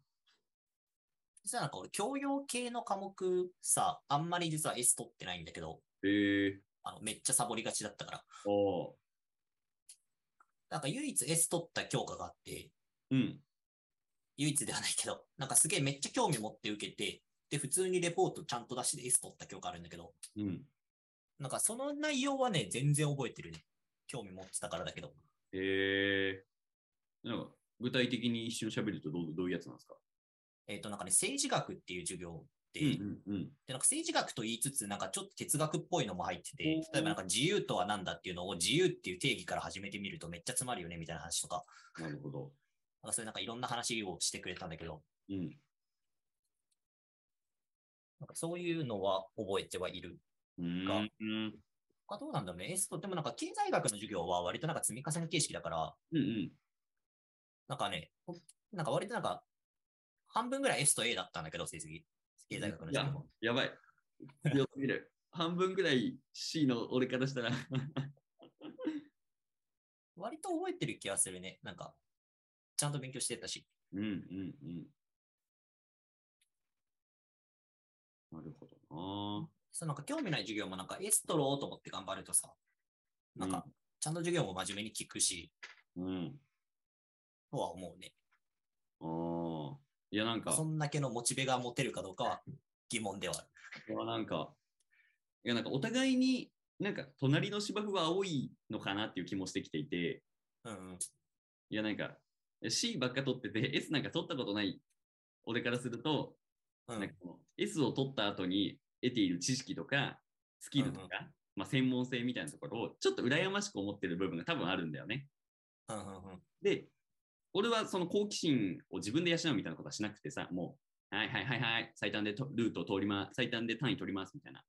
実はなんか俺、教養系の科目さ、あんまり実は S 取ってないんだけど、へえあのめっちゃサボりがちだったから。ー。おなんか唯一 S 取った教科があって、うん。唯一ではないけど、なんかすげえめっちゃ興味持って受けて、で、普通にレポートちゃんと出して S 取った教科あるんだけど、うん。なんかその内容はね、全然覚えてるね。興味持ってたからだけど。へえー。なんか、具体的に一瞬喋るとどうどういうやつなんですか？えっ、と、なんかね、政治学っていう授業で、うんうんで、なんか政治学と言いつつ、なんかちょっと哲学っぽいのも入ってて、例えばなんか自由とは何だっていうのを自由っていう定義から始めてみるとめっちゃ詰まるよねみたいな話とか、なるほど。なんかそういうなんかいろんな話をしてくれたんだけど、うん。なんかそういうのは覚えてはいる。うーがん。うん他どうなんだろうね。S とでもなんか経済学の授業は割となんか積み重ね形式だから、うん。なんかね、なんか割となんか半分ぐらい S と A だったんだけど、成績。経済学のいややばい。強すぎる。半分ぐらい C の俺からしたら 割と覚えてる気がするね。なんか、ちゃんと勉強してたし。うんうんうん。なるほどな。そうなんか興味ない授業もなんか S 取ろうと思って頑張るとさ、なんかちゃんと授業も真面目に聞くし、うん。とは思うね。ああ。いや、なんか、そんだけのモチベが持てるかどうかは疑問ではある。いやなんか、いや、なんかお互いに、なんか隣の芝生は青いのかなっていう気もしてきていて、うんうん。いや、なんか、C ばっか取ってて、S なんか取ったことない俺からすると、うんなんかこの S を取った後に得ている知識とか、スキルとか、うんうんまあ、専門性みたいなところをちょっと羨ましく思ってる部分が多分あるんだよね。うんうんうん。で、俺はその好奇心を自分で養うみたいなことはしなくてさ、もう、はいはいはいはい、最短でとルートを通ります、最短で単位取りますみたいな。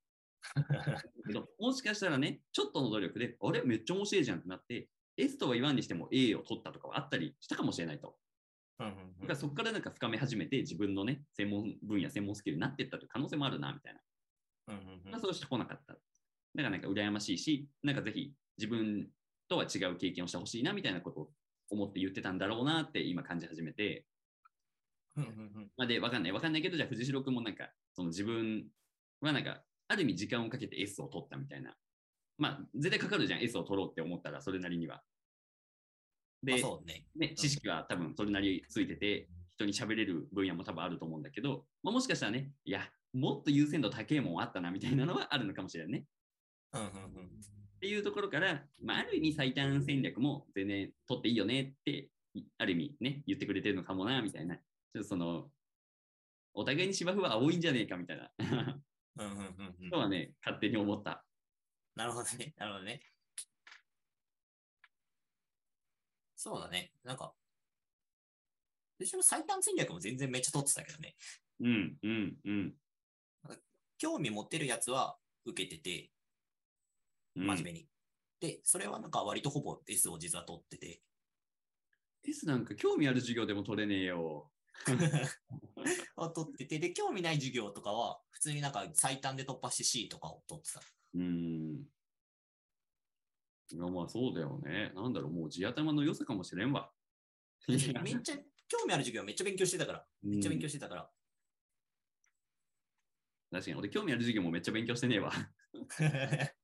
けどもしかしたらね、ちょっとの努力で、あれ？めっちゃ面白いじゃんってなって、S とは言わんにしても A を取ったとかはあったりしたかもしれないと。うんうんだからそこからなんか深め始めて、自分のね、専門分野、専門スキルになっていったという可能性もあるな、みたいな。うんうんうんまあ、そうしてこなかった。だからなんか羨ましいし、なんかぜひ自分とは違う経験をしてほしいなみたいなことを思って言ってたんだろうなって今感じ始めて、まあ、で、わかんない、わかんないけど、じゃあ藤代君もなんか、その自分はなんか、ある意味時間をかけて S を取ったみたいな。まあ、絶対かかるじゃん、S を取ろうって思ったら、それなりには。で、ね。ね、知識は多分それなりついてて、人に喋れる分野も多分あると思うんだけど、まあ、もしかしたらね、いや、もっと優先度高いもんあったなみたいなのはあるのかもしれないね。うんうんうん。っていうところから、まあ、ある意味最短戦略も全然取っていいよねって、いある意味ね、言ってくれてるのかもな、みたいな。ちょっとその、お互いに芝生は青いんじゃねえかみたいなうんうんうんうんのはね、勝手に思った。なるほどね。なるほどね。そうだね。なんか、私も最短戦略も全然めっちゃ取ってたけどね。うん、うん、うん。興味持ってるやつは受けてて、うん真面目に。で、それはなんか割とほぼ S を実は取ってて。S なんか興味ある授業でも取れねえよ。を取ってて、で、興味ない授業とかは、普通になんか最短で突破して C とかを取ってた。うん。いやまあそうだよね。なんだろう、もう地頭の良さかもしれんわ。めっちゃ興味ある授業はめっちゃ勉強してたから。めっちゃ勉強してたから。確かに、俺興味ある授業もめっちゃ勉強してねえわ。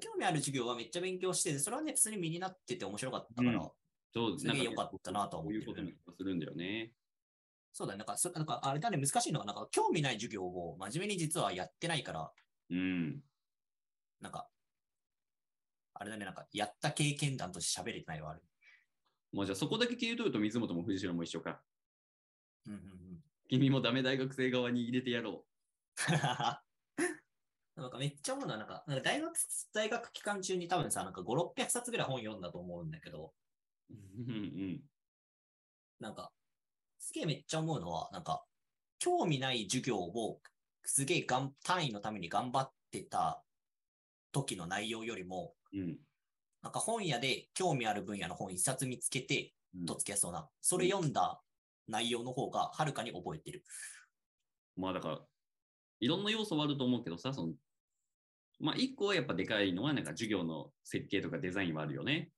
興味ある授業はめっちゃ勉強してて、それはね、普通に身になってて面白かったから、うんそう、すげえ良かったなとは思ってるこういうことにするんだよね。そうだね。なんか、そなんかあれだね、難しいのが、なんか興味ない授業を真面目に実はやってないから、うん。なんか、あれだね、なんか、やった経験談として喋れてないはある。もうじゃあそこだけ切り取ると水本も藤代も一緒か。うんうんうん。君もダメ大学生側に入れてやろ なんかめっちゃ思うのは、なんか、なんか大学、大学期間中に多分さ、なんか5、600冊ぐらい本読んだと思うんだけど、う。うんうん。なんか、すげえめっちゃ思うのは、なんか、興味ない授業をすげえがん単位のために頑張ってた時の内容よりも、うん。なんか本屋で興味ある分野の本一冊見つけて、うんとっつきやすそうな、それ読んだ内容の方がはるかに覚えてる。まあだから、いろんな要素はあると思うけどさ、その、まあ一個はやっぱでかいのは、なんか授業の設計とかデザインはあるよね。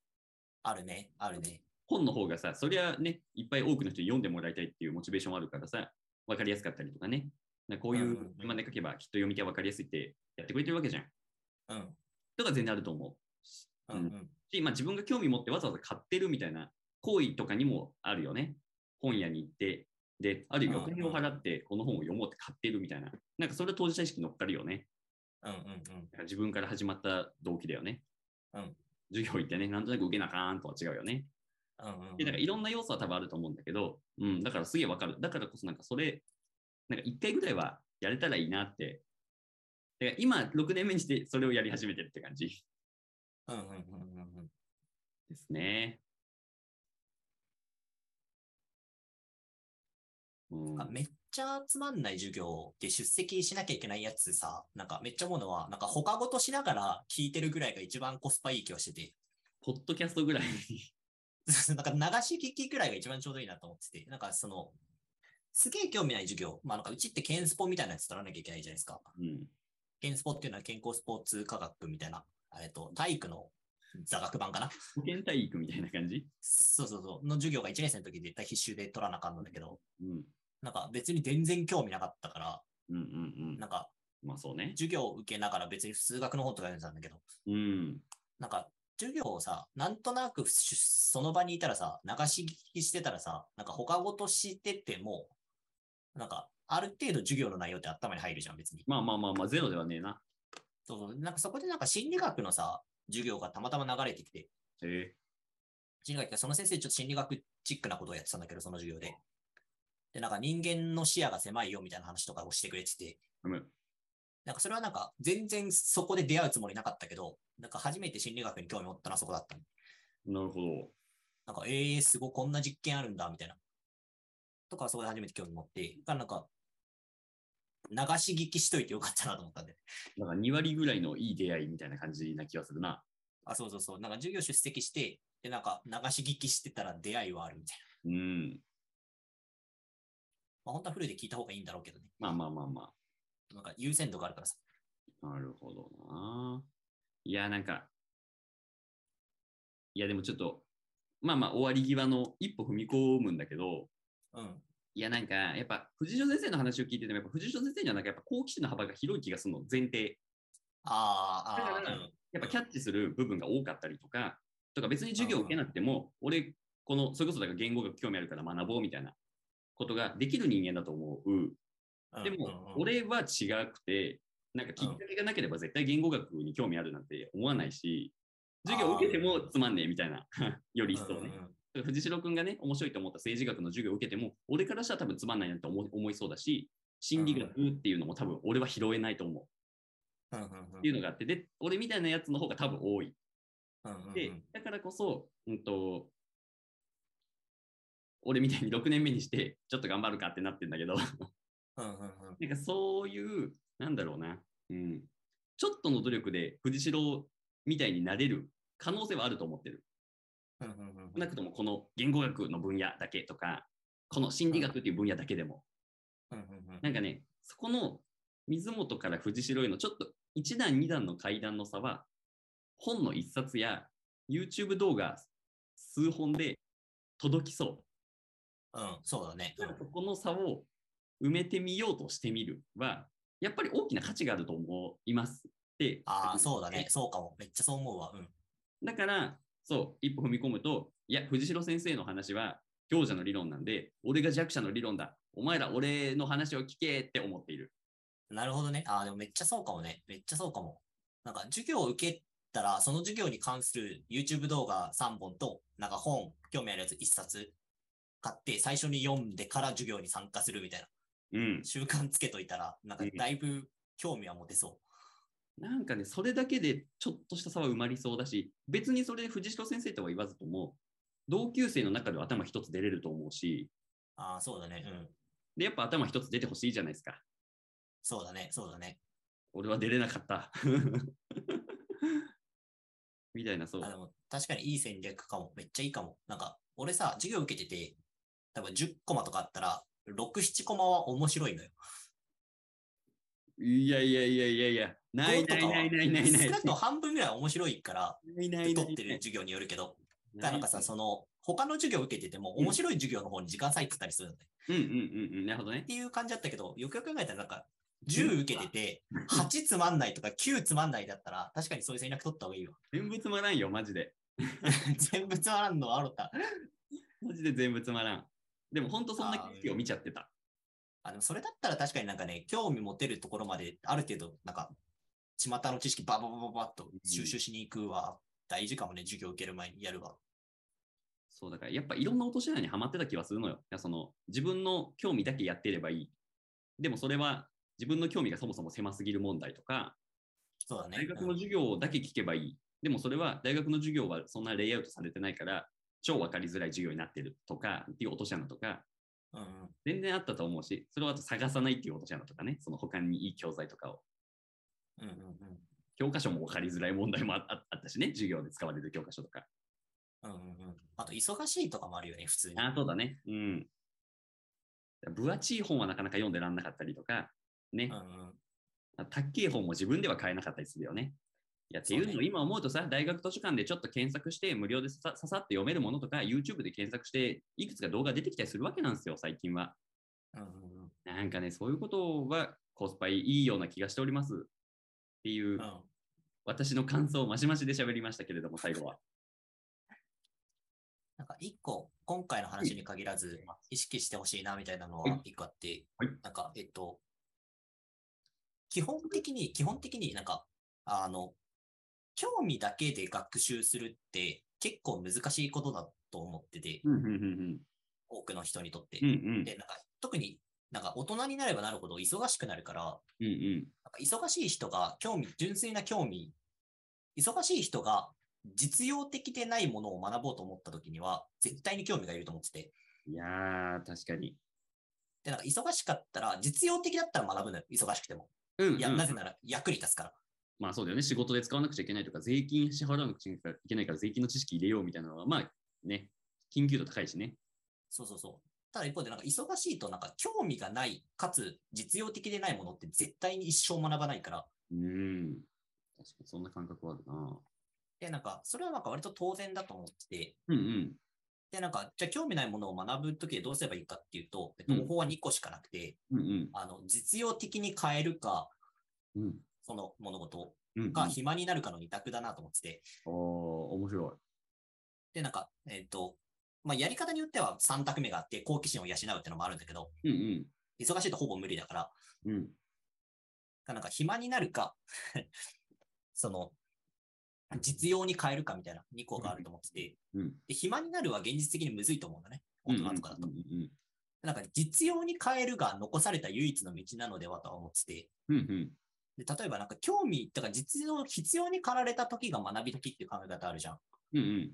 あるね、あるね。本の方がさ、そりゃね、いっぱい多くの人に読んでもらいたいっていうモチベーションはあるからさ、わかりやすかったりとかね。かこういう今で書けばきっと読み手はわかりやすいってやってくれてるわけじゃん。うん、とか全然あると思うん、うん。う。し、まあ自分が興味持ってわざわざ買ってるみたいな行為とかにもあるよね。本屋に行って、で、ある意味お金を払ってこの本を読もうって買ってるみたいな。なんかそれは当事者意識乗っかるよね。うん、うん、うん。自分から始まった動機だよね。うん授業行ってね、なんとなく受けなあかんとは違うよね。うんうんで、だからいろんな要素は多分あると思うんだけど、うん、だからすげえわかる。だからこそなんかそれ、なんか一回ぐらいはやれたらいいなって。だから今6年目にしてそれをやり始めてるって感じうんうんうんうんうんですね。うん、なんかめっちゃつまんない授業で出席しなきゃいけないやつさ、なんかめっちゃ思うのは、なんか他ごとしながら聞いてるぐらいが一番コスパいい気はしてて、ポッドキャストぐらい。なんか流し聞きぐらいが一番ちょうどいいなと思ってて、なんかその、すげえ興味ない授業、まあなんかうちってケンスポみたいなやつ取らなきゃいけないじゃないですか。うん。ケンスポっていうのは健康スポーツ科学みたいな、えっと、体育の座学版かな。保健体育みたいな感じ？そうそうそう、の授業が1年生の時絶対必修で取らなあかんのだけど、うん。なんか別に全然興味なかったから、うんうんうん。なんかまあそうね。授業を受けながら別に数学の本とか読んでたんだけど、うん。なんか授業をさ、なんとなくしその場にいたらさ、流し聞きしてたらさ、なんか他ごとしてても、なんかある程度授業の内容って頭に入るじゃん、別に。まあまあまあまあ、ゼロではねえな。そうそう。なんかそこでなんか心理学のさ、授業がたまたま流れてきて、え心理学その先生ちょっと心理学チックなことをやってたんだけど、その授業で。で、なんか人間の視野が狭いよみたいな話とかをしてくれてて、ー、うん。なんかそれはなんか全然そこで出会うつもりなかったけど、なんか初めて心理学に興味持ったのはそこだったの。なるほど。なんか、ええー、すごい、こんな実験あるんだ、みたいな。とか、そこで初めて興味持って、なんか、流し聞きしといてよかったなと思ったんで。なんか2割ぐらいのいい出会いみたいな感じな気がするな。あ、そうそうそう。なんか授業出席して、で、なんか流し聞きしてたら出会いはあるみたいな。うん。まあ、本当はフルで聞いた方がいいんだろうけどね。まあまあまあまなんか優先度があるからさ。あ。なるほどな。いや、なんか、いや、でもちょっと、まあまあ、終わり際の一歩踏み込むんだけど、うん。いや、なんか、やっぱ、藤代先生の話を聞いてても、やっぱ藤代先生にはなんか、やっぱ好奇心の幅が広い気がするの、前提。あーあー、だからうん。やっぱキャッチする部分が多かったりとか、とか別に授業を受けなくても、俺、この、それこそだから言語学興味あるから学ぼうみたいなことができる人間だと思う。うんでも、俺は違くて、なんかきっかけがなければ絶対言語学に興味あるなんて思わないし、授業を受けてもつまんねえみたいな、より一層ね。藤代君がね、面白いと思った政治学の授業を受けても、俺からしたら多分つまんないなって思い思いそうだし、心理学っていうのも多分俺は拾えないと思うっていうのがあって、で、俺みたいなやつの方が多分多い。で、だからこそ、うんと、俺みたいに6年目にして、ちょっと頑張るかってなってんだけど、なんかそういう、なんだろうな、うん、ちょっとの努力で藤代みたいになれる可能性はあると思ってる。少なくともこの言語学の分野だけとか、この心理学っていう分野だけでも。なんかね、そこの水本から藤代へのちょっと1段2段の階段の差は、本の一冊や YouTube 動画数本で届きそう。うん、そうだね。うんそこの差を埋めてみようとしてみるは、やっぱり大きな価値があると思います。で、ああ、そうだね。そうかも。めっちゃそう思うわ。うん。だから、そう、一歩踏み込むと、いや、藤代先生の話は強者の理論なんで、俺が弱者の理論だ。お前ら俺の話を聞けって思っている。なるほどね。ああ、でもめっちゃそうかもね。めっちゃそうかも。なんか授業を受けたら、その授業に関する YouTube 動画3本と、なんか本、興味あるやつ1冊買って、最初に読んでから授業に参加するみたいなうん。習慣つけといたら、なんかだいぶ興味は持てそなんかね、それだけでちょっとした差は埋まりそうだし、別にそれで藤代先生とは言わずとも、同級生の中では頭一つ出れると思うし、う。ああ、そうだね。うん。で、やっぱ頭一つ出てほしいじゃないですか。そうだね。そうだね。俺は出れなかった。みたいな、そうあ。でも確かにいい戦略かも。めっちゃいいかも。なんか、俺さ、授業受けてて、多分10コマとかあったら、6、7コマは面白いのよ。いやいやいやいやいや、ないないないないないない。少なくとも半分ぐらいは面白いから、取ってる授業によるけど、だなんかさ、その、他の授業受けてても、面白い授業の方に時間割いてたりするのね。うんうんうんうん、なるほどねっ。ていう感じだったけど、よくよく考えたらなんか、10受けてて、8つまんないとか9つまんないだったら、確かにそういう戦略取った方がいいわ。全部つまらんよ、マジで。全部つまらんのはあろた。マジで全部つまらん。でも本当そんな景色を見ちゃってた。あ、でもそれだったら確かになんかね、興味持てるところまで、ある程度、なんか、巷の知識バババババッと収集しに行くは、大事かもね、授業受ける前にやるわ。そうだからやっぱいろんな落とし穴にはまってた気はするのよ。いやその自分の興味だけやってればいい。でもそれは自分の興味がそもそも狭すぎる問題とか、そうだね。大学の授業だけ聞けばいい。でもそれは大学の授業はそんなレイアウトされてないから、超分かりづらい授業になってるとか、っていう落とし穴とか、うんうん。全然あったと思うし、それをあと探さないっていう落とし穴とかね、その他にいい教材とかを。うんうんうん。教科書も分かりづらい問題もあったしね、授業で使われる教科書とか。うんうんうん。あと、忙しいとかもあるよね、普通に。あ、そうだね。うん。分厚い本はなかなか読んでらんなかったりとか、ねうん。うん。たっけえ本も自分では買えなかったりするよね。いや、っていうの今思うとさ、大学図書館でちょっと検索して、無料でさささって読めるものとか、YouTube で検索して、いくつか動画出てきたりするわけなんですよ、最近は。なんかね、そういうことはコスパいいような気がしております。っていう、うん。私の感想をましましで喋りましたけれども、最後は。なんか一個、今回の話に限らず、意識してほしいなみたいなのははい一個あって、はいなんか、えっと、基本的に、基本的になんか、あの、興味だけで学習するって結構難しいことだと思ってて、うん、うん、うん、多くの人にとってうん。う。ん、うん、で、なんか、特になんか大人になればなるほど忙しくなるから、うん、うん。なんか忙しい人が興味、純粋な興味、忙しい人が実用的でないものを学ぼうと思った時には、絶対に興味がいると思ってて。いやー、確かに。で、なんか忙しかったら、実用的だったら学ぶのよ。忙しくても。うん、いや、うんなぜなら役に立つから。まあそうだよね、仕事で使わなくちゃいけないとか、税金支払わなくちゃいけないから、税金の知識入れようみたいなのは、まあね、緊急度高いしね。そうそうそう。ただ一方で、なんか忙しいと、なんか興味がない、かつ実用的でないものって絶対に一生学ばないから。うーん。確かにそんな感覚はあるな。で、なんか、それはなんか割と当然だと思ってて、うんうん。で、なんか、じゃあ興味ないものを学ぶときでどうすればいいかっていうと、えっと、うん方法は2個しかなくて、うんうん。あの、実用的に変えるか、うん。その物事うん、うん。が暇になるかの二択だなと思ってて、おー、面白で、なんか、えっ、と、まあ、やり方によっては3択目があって、好奇心を養うってのもあるんだけど、い。うん忙しいとほぼ無理だから、うん。うん。なんか暇になるか、その、実用に変えるかみたいな2個があると思ってて、うん。で暇になるは現実的にむずいと思うんだね。大人とかだと。うんうんなんか実用に変えるが残された唯一の道なのではとは思ってて、うん。うんで例えばなんか興味、だから実用、必要に駆られた時が学び時っていう考え方あるじゃん。うん。うんうん。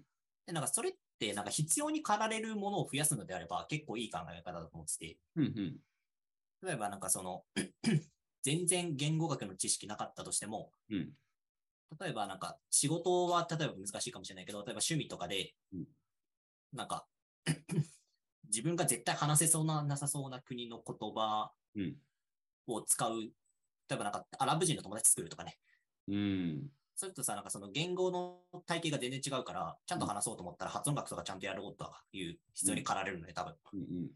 で、なんかそれってなんか必要に駆られるものを増やすのであれば結構いい考え方だと思ってて、うんうん。例えばなんかその、全然言語学の知識なかったとしても、うん例えばなんか仕事は例えば難しいかもしれないけど、例えば趣味とかでうん、なんか、自分が絶対話せそうな、なさそうな国の言葉うんを使う、例えばなんかアラブ人の友達作るとかね、うん。それとさ、なんかその言語の体系が全然違うから、ちゃんと話そうと思ったら発音楽とかちゃんとやることはいう必要に駆られるので、多分。うんうん。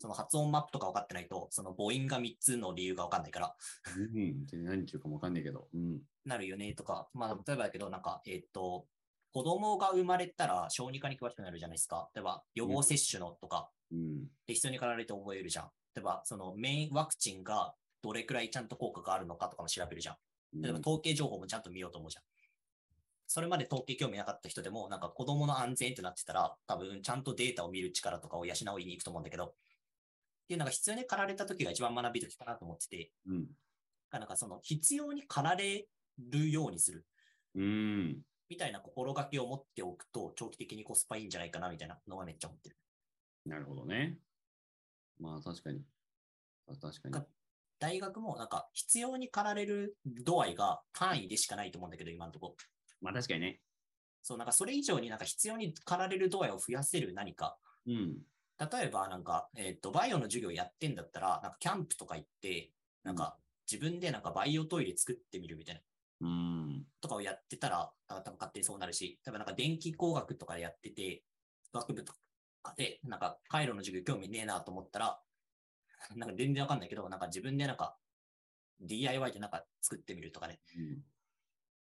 その発音マップとか分かってないと、その母音が3つの理由が分かんないから、うん、何てるかもわかんないけど。うん。なるよねとか、まあ、例えばだけど、なんか、えっ、と、子供が生まれたら小児科に詳しくなるじゃないですか。例えば、予防接種のとか、うん。で必要に駆られて覚えるじゃん。例えば、そのメインワクチンがどれくらいちゃんと効果があるのかとかも調べるじゃん。例えば、統計情報もちゃんと見ようと思うじゃん。それまで統計興味なかった人でも、なんか子供の安全ってなってたら、多分ちゃんとデータを見る力とかを養いに行くと思うんだけど、っていうのが必要に駆られた時が一番学び時かなと思ってて、うん。なんかその必要に駆られるようにするうん。みたいな心がけを持っておくと、長期的にコスパいいんじゃないかなみたいなのはめっちゃ思ってる。なるほどね。まあ確かに。あ確かに。が大学もなんか必要に駆られる度合いが単位でしかないと思うんだけど、今のところ。まあ確かにね。そう、なんかそれ以上になんか必要に駆られる度合いを増やせる何か。うん。例えばなんか、えっ、と、バイオの授業やってんだったら、なんかキャンプとか行って、なんか自分でなんかバイオトイレ作ってみるみたいな。うん。とかをやってたら、あ多分勝手にそうなるし、多分なんか電気工学とかでやってて、学部とかで、なんか回路の授業興味ねえなと思ったら、なんか全然わかんないけど、なんか自分でなんか DIY でなんか作ってみるとかね、うん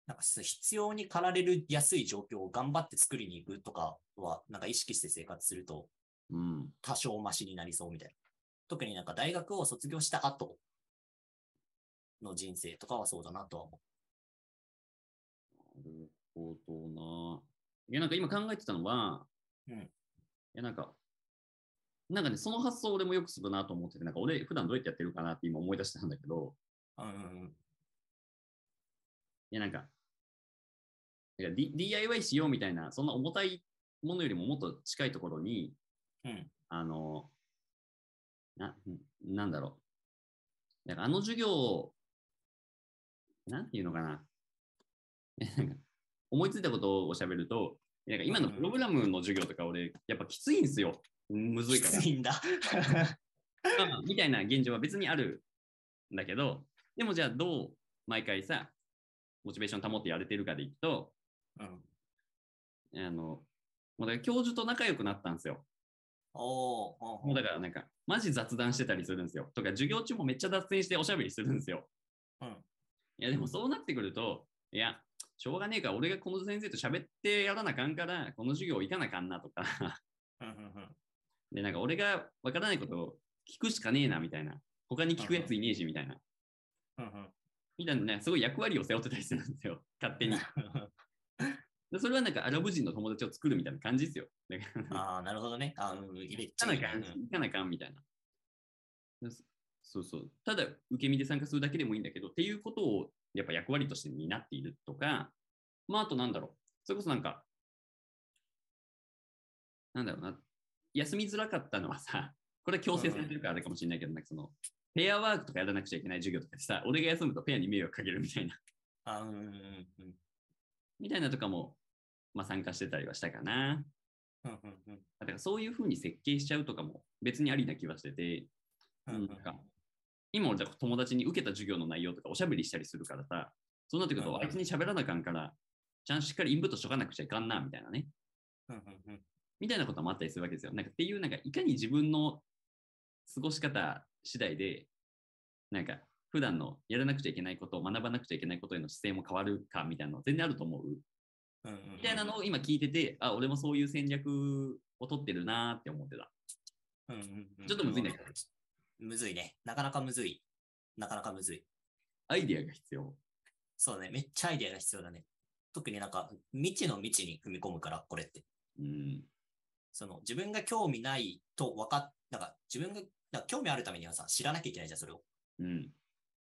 なんか必要に駆られるやすい状況を頑張って作りに行くとかは、なんか意識して生活するとうん。多少マシになりそうみたいな。特になんか大学を卒業した後の人生とかはそうだなとは思なるほどな。いや、なんか今考えてたのは、うんいや、なんか、なんかね、その発想俺もよくするなと思ってて、なんか俺普段どうやってやってるかなって今思い出したんだけど、う。うん。いや、なんか、いや D- DIY しようみたいな、そんな重たいものよりももっと近いところに、うん。あの、な、んなんだろう。なんかあの授業、なんていうのかな。なんか思いついたことをおしゃべると、なんか今のプログラムの授業とか俺、やっぱきついんですよ。むずいきからつ。いんだ。みたいな現状は別にあるんだけど、でもじゃあどう毎回さ、モチベーション保ってやれてるかでいくと、うん。あの、もうだから教授と仲良くなったんですよ。おーもうだからなんか、マジ雑談してたりするんですよ。とか、授業中もめっちゃ脱線しておしゃべりするんですよ。うん。いや、でもそうなってくると、いや、しょうがねえから、俺がこの先生と喋ってやらなあかんから、この授業行かなあかんなとか。で、なんか俺がわからないことを聞くしかねえなみたいな。他に聞くやついねえしみたいな。うんうんみたいなね、すごい役割を背負ってたりするんですよ。勝手に。でそれはなんかアラブ人の友達を作るみたいな感じですよ。ああ、なるほどね。あうん、入れ行かなあかん、行かなあかんみたいな。そうそう。ただ、受け身で参加するだけでもいいんだけど、っていうことをやっぱ役割として担っているとか、まあ、あとなんだろう。それこそなんか、なんだろうな。休みづらかったのはさ、これ強制されてるからあれかもしれないけど、なんかその、ペアワークとかやらなくちゃいけない授業とかでさ、俺が休むとペアに迷惑かけるみたいな、あうんうんうんうん。みたいなとかも、まあ参加してたりはしたかな。うんうんうんだからそういうふうに設計しちゃうとかも別にありな気はしてて、うんうんなんか今俺友達に受けた授業の内容とかおしゃべりしたりするからさ、そうなってくると、あいつに喋らなあかんから、ちゃんとしっかりインプットしとかなくちゃいかんな、みたいなね。うんうんうんみたいなこともあったりするわけですよ。なんかっていう、なんかいかに自分の過ごし方次第で、なんか普段のやらなくちゃいけないこと、学ばなくちゃいけないことへの姿勢も変わるかみたいなの全然あると思う。うんうんうんみたいなのを今聞いてて、あ、俺もそういう戦略を取ってるなーって思ってた。うんうんうんちょっとむずいんだけどむずいね。なかなかむずい。なかなかむずい。アイデアが必要。そうだね。めっちゃアイデアが必要だね。特になんか未知の未知に踏み込むから、これって。うん。その自分が興味ないと分かっ、なんか自分がなんか興味あるためにはさ、知らなきゃいけないじゃん、それを。うん。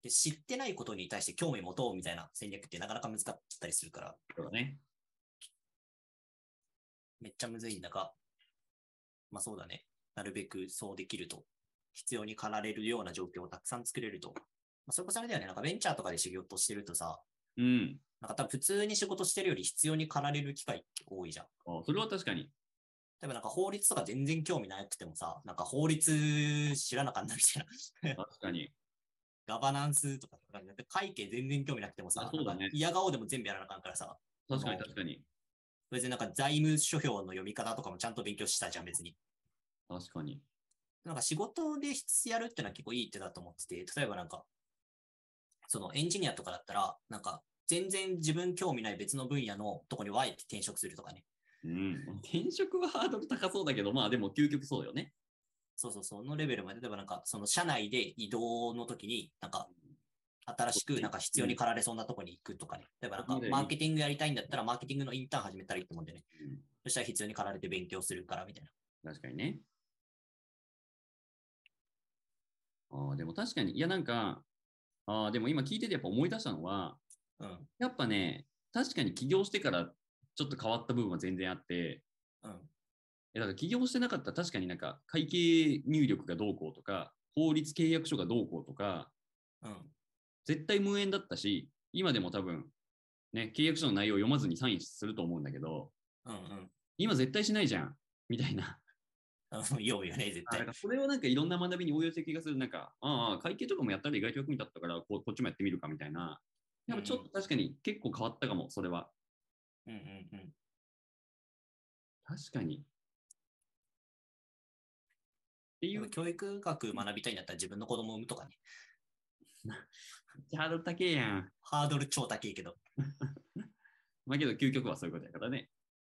で、知ってないことに対して興味持とうみたいな戦略ってなかなか難かったりするから、そうだね。めっちゃむずいんだが、まあそうだね。なるべくそうできると、必要に駆られるような状況をたくさん作れると。まあ、それこそあれだよね。なんかベンチャーとかで仕事してるとさ、うん。なんか多分普通に仕事してるより必要に駆られる機会って多いじゃん。あそれは確かに。例えばなんか法律とか全然興味なくてもさ、なんか法律知らなかったみたいな。確かに。ガバナンスとか、会計全然興味なくてもさ、そうだね、嫌顔でも全部やらなあかんからさ。確かに確かに。別になんか財務諸表の読み方とかもちゃんと勉強したじゃん、別に。確かに。なんか仕事でやるってのは結構いいってだと思ってて、例えばなんか、そのエンジニアとかだったら、なんか全然自分興味ない別の分野のとこにワイって転職するとかね。うん。転職はハードル高そうだけど、まあでも究極そうだよね。そうそう、そのレベルまで、例えばなんか、その社内で移動の時に、なんか、新しくなんか必要に駆られそうなとこに行くとかね。例えばなんか、マーケティングやりたいんだったら、マーケティングのインターン始めたらいいと思うんでね。うん、そしたら必要に駆られて勉強するからみたいな。確かにね。ああ、でも確かに、いやなんか、ああ、でも今聞いててやっぱ思い出したのは、うん、やっぱね、確かに起業してからちょっと変わった部分は全然あって、うん、だから起業してなかったら確かになんか会計入力がどうこうとか、法律契約書がどうこうとか、うん、絶対無縁だったし、今でも多分、ね、契約書の内容を読まずにサインすると思うんだけど、うんうん、今絶対しないじゃん、みたいな。ようよね、絶対。それをなんかいろんな学びに応用してる気がする。なんか、ああ、会計とかもやったら意外と役に立ったからこ、こっちもやってみるかみたいな。やっぱちょっと確かに結構変わったかも、それは。うんうんうん。確かに。っていう。教育学学びたいんだったら自分の子供を産むとかね。ハードル高えやん。ハードル超高いけど。まあけど究極はそういうことやからね。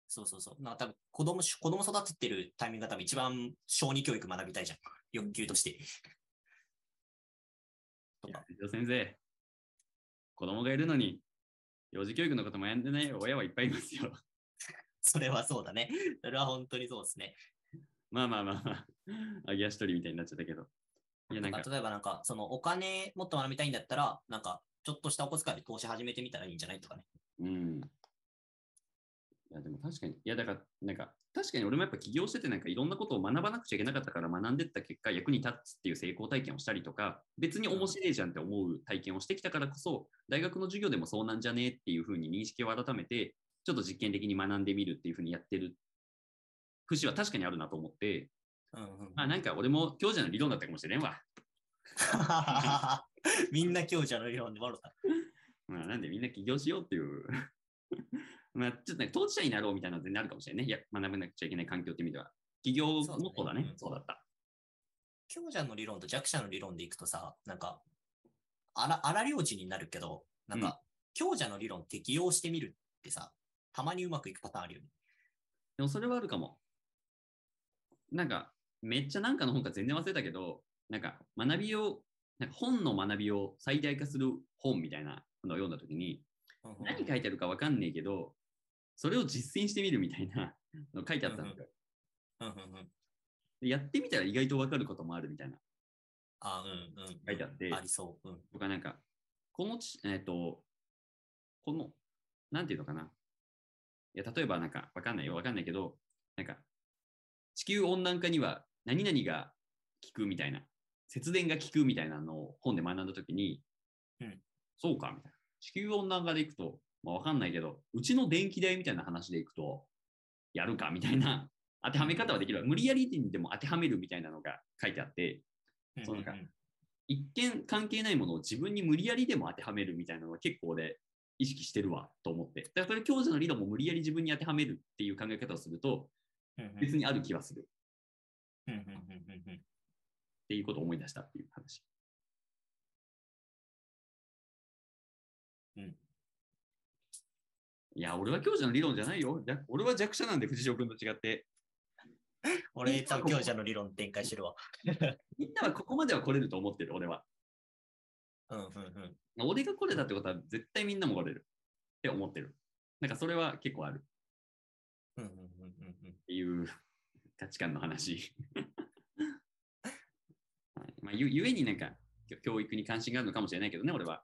そうそうそう。な多分子供、子供育ててるタイミングが多分一番小児教育学びたいじゃん。欲求として。とか。先生、子供がいるのに、幼児教育のこともやんでない親はいっぱいいますよ。それはそうだね。それは本当にそうですね。まあまあまあまあ、揚げ足取りみたいになっちゃったけど。いやなんか例えばなんか、そのお金もっと学びたいんだったら、なんか、ちょっとしたお小遣いで投資始めてみたらいいんじゃないとかね。うん。いや、でも確かに。いや、だから、なんか、確かに俺もやっぱ起業してて、なんかいろんなことを学ばなくちゃいけなかったから学んでった結果、役に立つっていう成功体験をしたりとか、別に面白いじゃんって思う体験をしてきたからこそ、大学の授業でもそうなんじゃねえっていうふうに認識を改めて、ちょっと実験的に学んでみるっていうふうにやってる節は確かにあるなと思って、うんうん、まあなんか俺も強者の理論だったかもしれんわ。みんな強者の理論で笑った。まあなんでみんな起業しようっていうまあ、ちょっとね、当事者になろうみたいなの全然あるかもしれないね。いや、学ばなくちゃいけない環境って意味では。企業もそうだね。そうね、だった。強者の理論と弱者の理論でいくとさ、なんか、荒荒領地になるけど、なんか、うん、強者の理論適用してみるってさ、たまにうまくいくパターンあるよね。でもそれはあるかも。なんか、めっちゃなんかの本か全然忘れたけど、なんか学びを、なんか本の学びを最大化する本みたいなのを読んだときに、何書いてあるかわかんねえけど、それを実践してみるみたいなの書いてあったんですよ。やってみたら意外とわかることもあるみたいな。あ、うんうん。書いてあって。ありそう。うん。僕はなんか、このち、えっ、ー、と、この、なんていうのかな。いや、例えばなんか、わかんないよ、わかんないけど、なんか、地球温暖化には何々が効くみたいな、節電が効くみたいなのを本で学んだときに、うん、そうかみたいな。地球温暖化でいくと、まあ、わかんないけど、うちの電気代みたいな話でいくと、やるか？みたいな当てはめ方はできる。無理やりにでも当てはめるみたいなのが書いてあって、そのか一見関係ないものを自分に無理やりでも当てはめるみたいなのは結構で意識してるわと思って。だからこれ強者の理論も無理やり自分に当てはめるっていう考え方をすると、別にある気はする。っていうことを思い出したっていう話。うん。いや、俺は強者の理論じゃないよ。俺は弱者なんで、藤代君と違って。俺、多分強者の理論展開してるわ。みんなはここまでは来れると思ってる、俺は。うんうんうん。俺が来れたってことは、絶対みんなも来れるって思ってる。なんかそれは結構ある。うんうんうんうん。っていう価値観の話。は いまあ、ゆゆえになんか教育に関心があるのかもしれないけどね、俺は。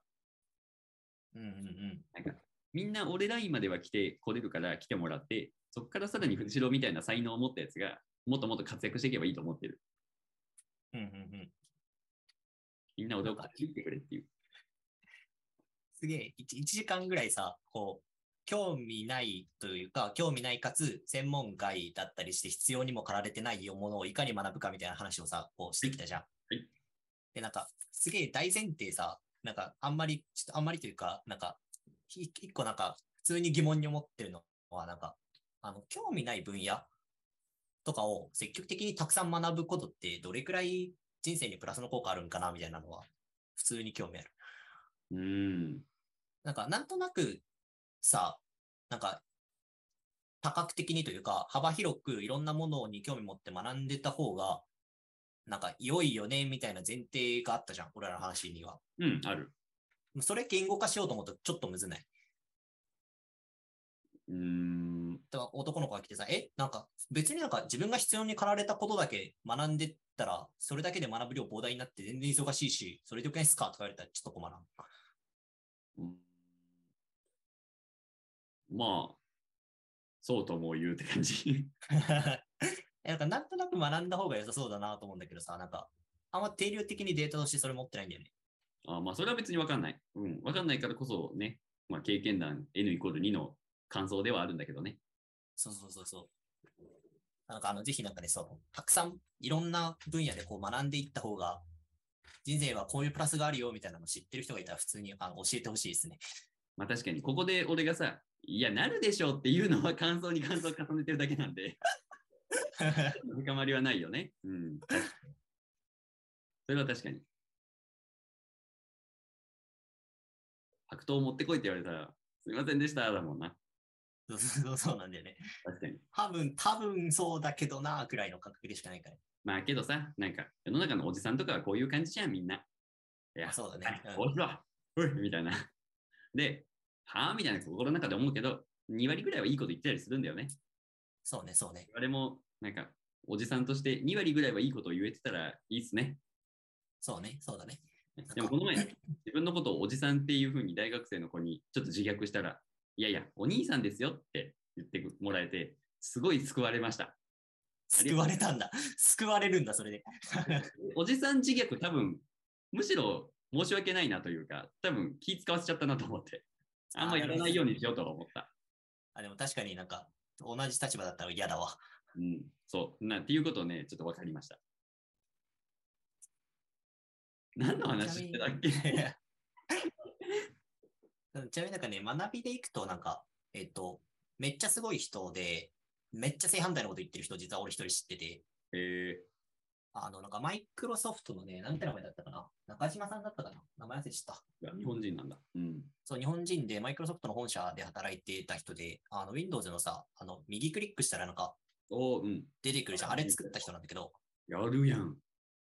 うんうんうん。なんかみんな俺ラインまでは来てこれるから来てもらって、そこからさらに藤代みたいな才能を持ったやつがもっともっと活躍していけばいいと思ってる。うんうんうん。みんな俺を買っていってくれっていう。すげえ1、1時間ぐらいさ、こう、興味ないというか、興味ないかつ専門外だったりして必要にも駆られてないものをいかに学ぶかみたいな話をさ、こうしてきたじゃん。はい。で、なんか、すげえ大前提さ、なんか、あんまり、ちょっとあんまりというか、なんか、ひ一個なんか、普通に疑問に思ってるのは、なんか、あの、興味ない分野とかを積極的にたくさん学ぶことって、どれくらい人生にプラスの効果あるんかな、みたいなのは、普通に興味ある。うん。なんか、なんとなく、さ、なんか、多角的にというか、幅広くいろんなものに興味持って学んでた方が、なんか良いよね、みたいな前提があったじゃん、俺らの話には。うん、ある。それ言語化しようと思うとちょっとむずない？うーん。だから男の子が来てさ、え、なんか別になんか自分が必要に駆られたことだけ学んでったら、それだけで学ぶ量膨大になって全然忙しいし、それでよくないっすかとか言われたらちょっと困らん。うんまあ、そうとも言うって感じ。えなんかなんとなく学んだ方が良さそうだなと思うんだけどさ、なんか、あんま定量的にデータとしてそれ持ってないんだよね。あまあ、それは別にわかんない。うん、わかんないからこそね、まあ、経験談 N イコール2の感想ではあるんだけどね。そうそうそうそう。なんかあの、ぜひなんかね、その、たくさんいろんな分野でこう学んでいった方が、人生はこういうプラスがあるよみたいなの知ってる人がいたら普通にあの教えてほしいですね。まあ確かに、ここで俺がさ、いや、なるでしょうっていうのは感想に感想を重ねてるだけなんで、深まりはないよね。うん。それは確かに。白桃持ってこいって言われたら、すみませんでした、だもんな。そうそうそうなんだよね。確かに。多分、多分そうだけどな、くらいの感覚でしかないから。まあけどさ、なんか世の中のおじさんとかはこういう感じじゃん、みんな。いや、そうだねうんおいしろおいみたいな。で、はぁみたいな心の中で思うけど、2割ぐらいはいいこと言ってたりするんだよね。そうね、そうね。あれも、なんか、おじさんとして2割ぐらいはいいことを言えてたらいいっすね。そうね、そうだね。でもこの前、自分のことをおじさんっていうふうに大学生の子にちょっと自虐したら、いやいや、お兄さんですよって言ってもらえて、すごい救われました。救われたんだ。救われるんだ、それで。おじさん自虐多分、むしろ申し訳ないなというか、多分気使わせちゃったなと思って、あんまやらないようにしようとは思った。あ、でも確かになんか、同じ立場だったら嫌だわ。うん、そう。なっていうことをね、ちょっと分かりました。何の話してたっけ？ちなみになんかね、学びでいくと、なんか、えっ、と、めっちゃすごい人で、めっちゃ正反対のこと言ってる人、実は俺一人知ってて、えあの、なんかマイクロソフトのね、なんて名前だったかな？中島さんだったかな？名前忘れちゃった。ー、日本人なんだ。うん。そう、日本人でマイクロソフトの本社で働いてた人で、あの、Windows のさ、あの、右クリックしたらなんかおーうん。出てくるじゃん。あれ作った人なんだけど、やるやん。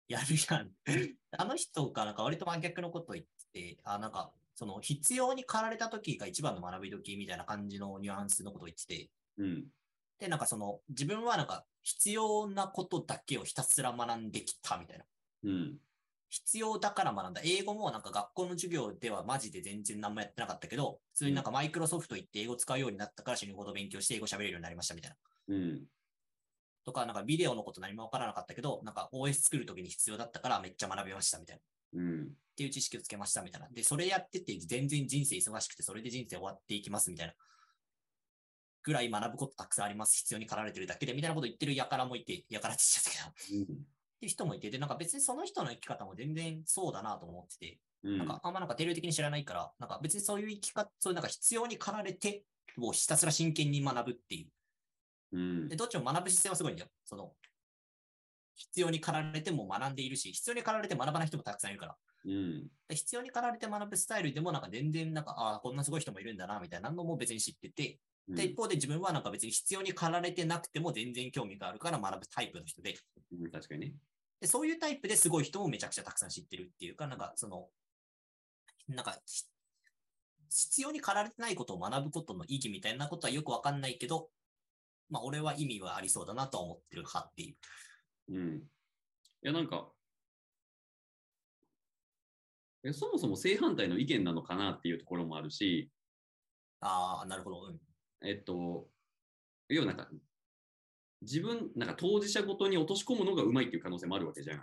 やるやん。あの人がなんか割と真逆のこと言ってて、あ、なんか、その必要に駆られた時が一番の学び時みたいな感じのニュアンスのことを言ってて、うん。で、なんかその自分はなんか必要なことだけをひたすら学んできたみたいな。うん。必要だから学んだ。英語もなんか学校の授業ではマジで全然何もやってなかったけど、普通になんかマイクロソフト行って英語使うようになったから死ぬほど勉強して英語喋れるようになりましたみたいな。うん。とか、なんかビデオのこと何もわからなかったけど、なんか OS 作るときに必要だったからめっちゃ学びましたみたいな。うん。っていう知識をつけましたみたいな。で、それやってて全然人生忙しくて、それで人生終わっていきますみたいな。ぐらい学ぶことたくさんあります。必要に駆られてるだけで、みたいなこと言ってるやからもいて、やからって言っちゃったけど。っていう人もいて、で、なんか別にその人の生き方も全然そうだなと思ってて、うん。なんかあんまなんか定量的に知らないから、なんか別にそういう生き方、そういうなんか必要に駆られて、をひたすら真剣に学ぶっていう。うんで、。どっちも学ぶ姿勢はすごいんだよ。その、必要に駆られても学んでいるし、必要に駆られて学ばない人もたくさんいるから。うん。で必要に駆られて学ぶスタイルでもなんか全然なんか、ああ、こんなすごい人もいるんだな、みたいなのも別に知ってて、で、一方で自分はなんか別に必要に駆られてなくても全然興味があるから学ぶタイプの人で、うん、確かにね。で、そういうタイプですごい人もめちゃくちゃたくさん知ってるっていうか、なんかその、なんか、ひ必要に駆られてないことを学ぶことの意義みたいなことはよくわかんないけど、まあ俺は意味はありそうだなとは思ってる派っていう。うん。いや、なんか、えそもそも正反対の意見なのかなっていうところもあるし、ああ、なるほど。うん。えっと、要はなんか、自分、なんか当事者ごとに落とし込むのがうまいっていう可能性もあるわけじゃん。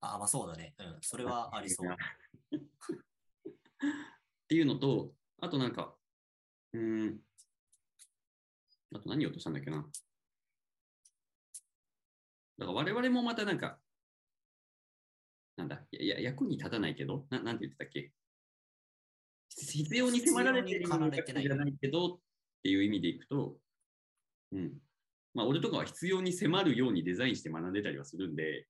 ああ、まあそうだね。うん。それは ありそう。っていうのと、あとなんか、うーん、あと何言おうとしたんだっけな。だから我々もまたなんか、なんだ、いや、役に立たないけど、ななんて言ってたっけ必要に迫られてるわけじゃないけどっていう意味でいくと、うん。まあ、俺とかは必要に迫るようにデザインして学んでたりはするんで。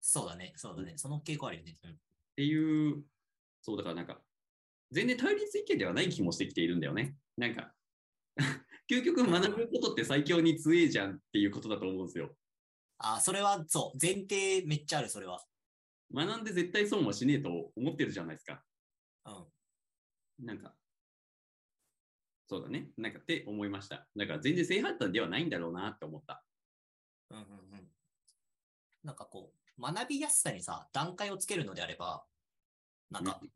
そうだね、そうだね。その傾向あるよね。うん、っていう、そうだからなんか、全然対立意見ではない気もしてきているんだよね。なんか究極学ぶことって最強に強えじゃんっていうことだと思うんですよ。あ、それはそう、前提めっちゃある、それは。学んで絶対損はしねえと思ってるじゃないですか。うん。なんか、そうだね。なんかって思いました。だから全然正反対ではないんだろうなって思った。うんうんうん。なんかこう、学びやすさにさ、段階をつけるのであれば、なんか、うん、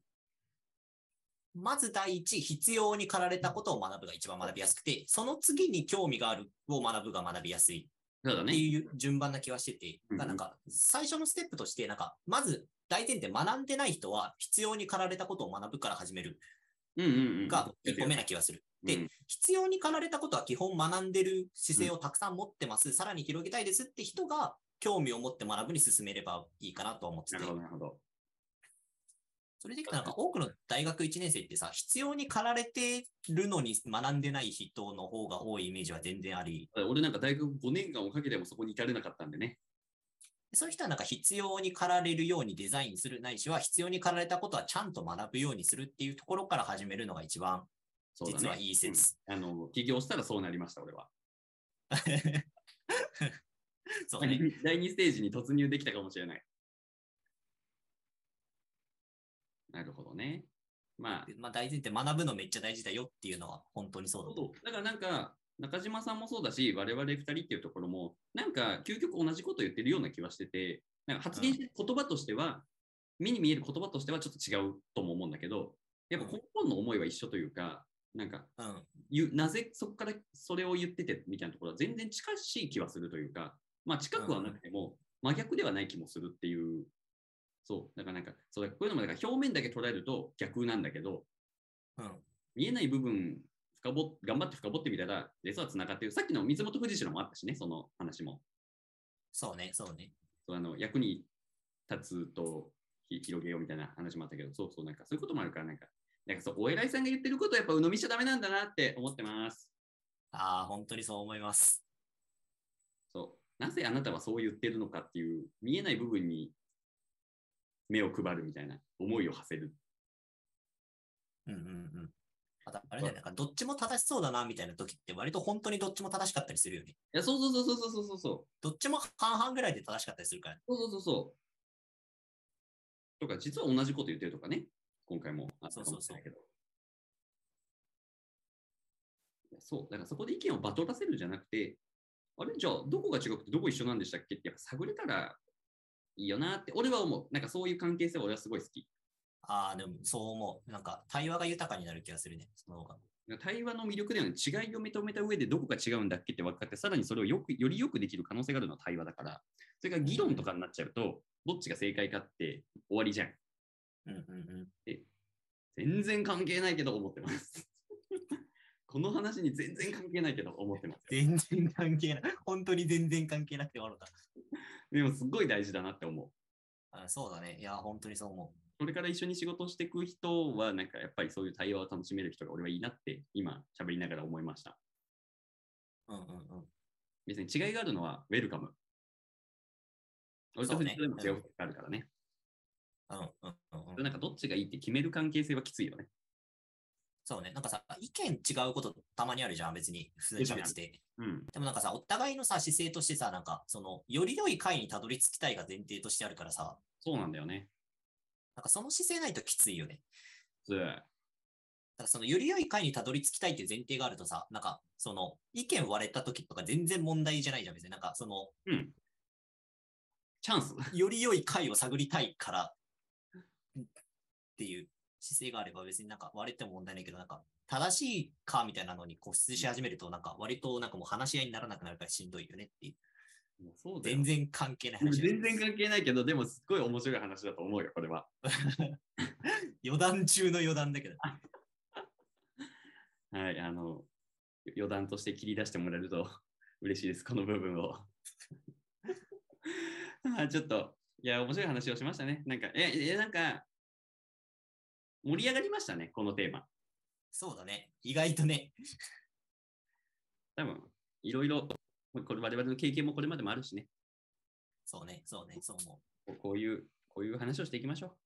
まず第一、必要に駆られたことを学ぶが一番学びやすくて、その次に興味があるを学ぶが学びやすい。っていう順番な気はしてて、うん、なんか最初のステップとして、なんかまず大前提学んでない人は必要に駆られたことを学ぶから始めるが1個目な気がする。で、必要に駆られたことは基本学んでる姿勢をたくさん持ってます。さらに広げたいですって人が興味を持って学ぶに進めればいいかなと思ってて。なるほど、なるほど。それでいくとなんか多くの大学1年生ってさ、必要に駆られてるのに学んでない人の方が多いイメージは全然あり。俺なんか大学5年間をかけてもそこに至れなかったんでね。そういう人はなんか必要に駆られるようにデザインするないしは必要に駆られたことはちゃんと学ぶようにするっていうところから始めるのが一番実はいい説、ねうん、あの起業したらそうなりました俺は。そうね、第2ステージに突入できたかもしれないなるほどね。まあ、まあ大前提学ぶのめっちゃ大事だよっていうのは本当にそうだとだからなんか中島さんもそうだし、我々2人っていうところも、なんか究極同じこと言ってるような気はしてて、なんか発言して言葉としては、目に見える言葉としてはちょっと違うとも思うんだけど、やっぱ根本の思いは一緒というか、なんか、うん、なぜそこからそれを言っててみたいなところは全然近しい気はするというか、まあ近くはなくても真逆ではない気もするっていう、そう、だからなんか、そうこういうのもだから表面だけ捉えると逆なんだけど、うん、見えない部分深ぼ頑張って深掘ってみたら、実はつながってる。さっきの水本富士のもあったしね、その話も。そうね、そうね。そうあの役に立つと広げようみたいな話もあったけど、そうそう、なんかそういうこともあるから、なんか、なんかそう、お偉いさんが言ってることはやっぱ鵜呑みしちゃダメなんだなって思ってます。ああ、本当にそう思います。そう。なぜあなたはそう言ってるのかっていう、見えない部分に目を配るみたいな思いを馳せる。うんうんうん。あれだよね、なんかどっちも正しそうだなみたいな時って割と本当にどっちも正しかったりするよね。いや、そうそうそうそうそうそうそう。どっちも半々ぐらいで正しかったりするから。そうそうそうそう。とか、実は同じこと言ってるとかね、今回もあったかもしれないけど。そう、だからそこで意見をバトらせるんじゃなくて、あれ？じゃあどこが違くてどこ一緒なんでしたっけ？ってやっぱ探れたらいいよなって、俺は思う。なんかそういう関係性は俺はすごい好き。ああ、でもそう思う。なんか対話が豊かになる気がするね、その方が。対話の魅力では、ね、違いを認めた上でどこが違うんだっけって分かって、さらにそれをよくよりよくできる可能性があるのは対話だから、それが議論とかになっちゃうと、どっちが正解かって終わりじゃん。うんうんうん、で全然関係ないけど思ってます。この話に全然関係ないけど思ってます。全然関係ない。本当に全然関係なくて終わるか。でもすごい大事だなって思う。あそうだね。いや、本当にそう思う。これから一緒に仕事をしていく人は、なんかやっぱりそういう対話を楽しめる人が俺はいいなって今喋りながら思いました。うんうんうん。別に違いがあるのはウェルカム。俺と藤田でも違うがあるからね。うんうんうん、なんかどっちがいいって決める関係性はきついよね。そうね。なんかさ、意見違うことたまにあるじゃん、別に。普通に喋ってて。うん、でもなんかさ、お互いのさ、姿勢としてさ、なんか、その、より良い回にたどり着きたいが前提としてあるからさ。そうなんだよね。なんかその姿勢ないときついよね。そう。だからそのより良い回にたどり着きたいっていう前提があるとさ、なんかその意見割れた時とか全然問題じゃないじゃん、別に。なんかその、うん。チャンス。より良い回を探りたいからっていう姿勢があれば別になんか割れても問題ないけど、なんか正しいかみたいなのに固執し始めると、なんか割となんかもう話し合いにならなくなるからしんどいよねっていう。そう全然関係ない話。全然関係ないけど、でもすっごい面白い話だと思うよ、これは。余談中の余談だけど。はい、あの、余談として切り出してもらえると 嬉しいです、この部分を。あちょっと、いや、面白い話をしましたね。なんか、え、え、なんか、盛り上がりましたね、このテーマ。そうだね。意外とね。多分、いろいろ、これ我々の経験もこれまでもあるしね。そうね、そうね、そう思う。こういう、こういう話をしていきましょう。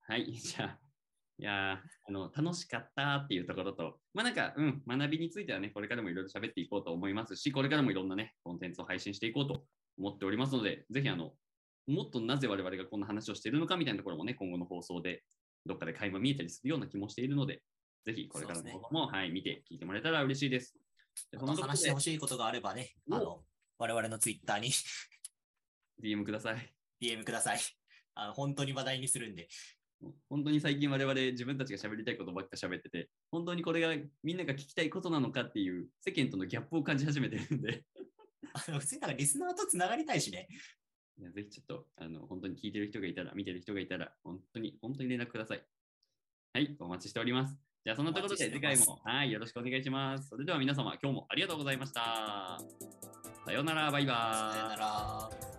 はい、じゃあ、いやあの楽しかったっていうところと、まあなんか、うん、学びについてはね、これからもいろいろ喋っていこうと思いますし、これからもいろんなね、コンテンツを配信していこうと思っておりますので、ぜひあの、もっとなぜ我々がこんな話をしているのかみたいなところもね、今後の放送でどっかで垣間見えたりするような気もしているので、ぜひこれからのも、ね、はい、見て聞いてもらえたら嬉しいです。でその話してほしいことがあればね、あの、我々のツイッターに DM ください。DM ください。あの本当に話題にするんで。本当に最近我々自分たちが喋りたいことばっか喋ってて、本当にこれがみんなが聞きたいことなのかっていう世間とのギャップを感じ始めてるんで あの普通になんかリスナーとつながりたいしね。いやぜひちょっとあの本当に聞いてる人がいたら、見てる人がいたら、本当に本当に連絡ください。はい、お待ちしております。じゃあそんなところで次回もはいよろしくお願いします。それでは皆様、今日もありがとうございました。さようなら、バイバーイ。さようなら。